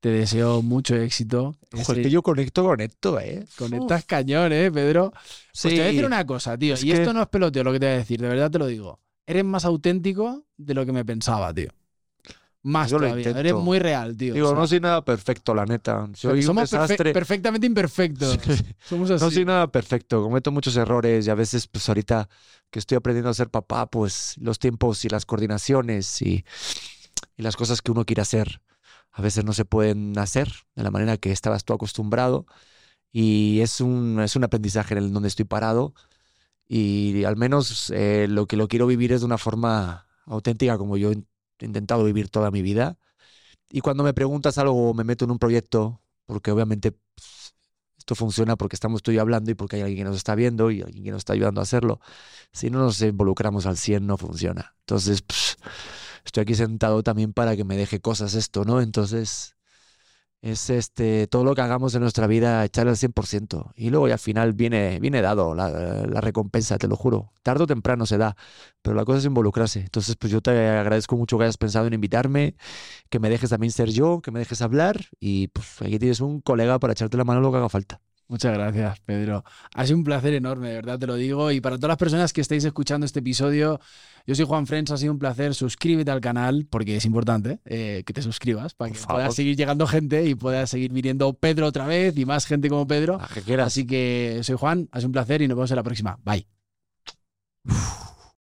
Te deseo mucho éxito. Ojo, es que yo conecto con esto, ¿eh? Conectas cañón, ¿eh, Pedro? Pues Sí. te voy a decir una cosa, tío. Es y que- esto no es peloteo lo que te voy a decir, de verdad te lo digo. Eres más auténtico de lo que me pensaba, tío. Más Yo lo todavía. Eres intento. muy real, tío. Digo, O sea, no soy nada perfecto, la neta. Soy un somos perfe- desastre. perfectamente imperfectos. Somos así. No soy nada perfecto, cometo muchos errores y a veces, pues ahorita que estoy aprendiendo a ser papá, pues los tiempos y las coordinaciones y, y las cosas que uno quiere hacer, a veces no se pueden hacer de la manera que estabas tú acostumbrado y es un, es un aprendizaje en el donde estoy parado y al menos eh, lo que lo quiero vivir es de una forma auténtica como yo he intentado vivir toda mi vida. Y cuando me preguntas algo me meto en un proyecto, porque obviamente pues, esto funciona porque estamos tú y yo hablando y porque hay alguien que nos está viendo y alguien que nos está ayudando a hacerlo. Si no nos involucramos al 100 no funciona. Entonces, pues, estoy aquí sentado también para que me deje cosas esto, ¿no? Entonces, es este todo lo que hagamos en nuestra vida echarle al 100% y luego ya al final viene viene dado la, la recompensa, te lo juro. Tarde o temprano se da, pero la cosa es involucrarse. Entonces, pues yo te agradezco mucho que hayas pensado en invitarme, que me dejes también ser yo, que me dejes hablar y pues aquí tienes un colega para echarte la mano lo que haga falta. Muchas gracias, Pedro. Ha sido un placer enorme, de verdad te lo digo. Y para todas las personas que estáis escuchando este episodio, yo soy Juan Friends, ha sido un placer. Suscríbete al canal, porque es importante eh, que te suscribas para que favor. pueda seguir llegando gente y pueda seguir viniendo Pedro otra vez y más gente como Pedro. Que. Así que soy Juan, ha sido un placer y nos vemos en la próxima. Bye.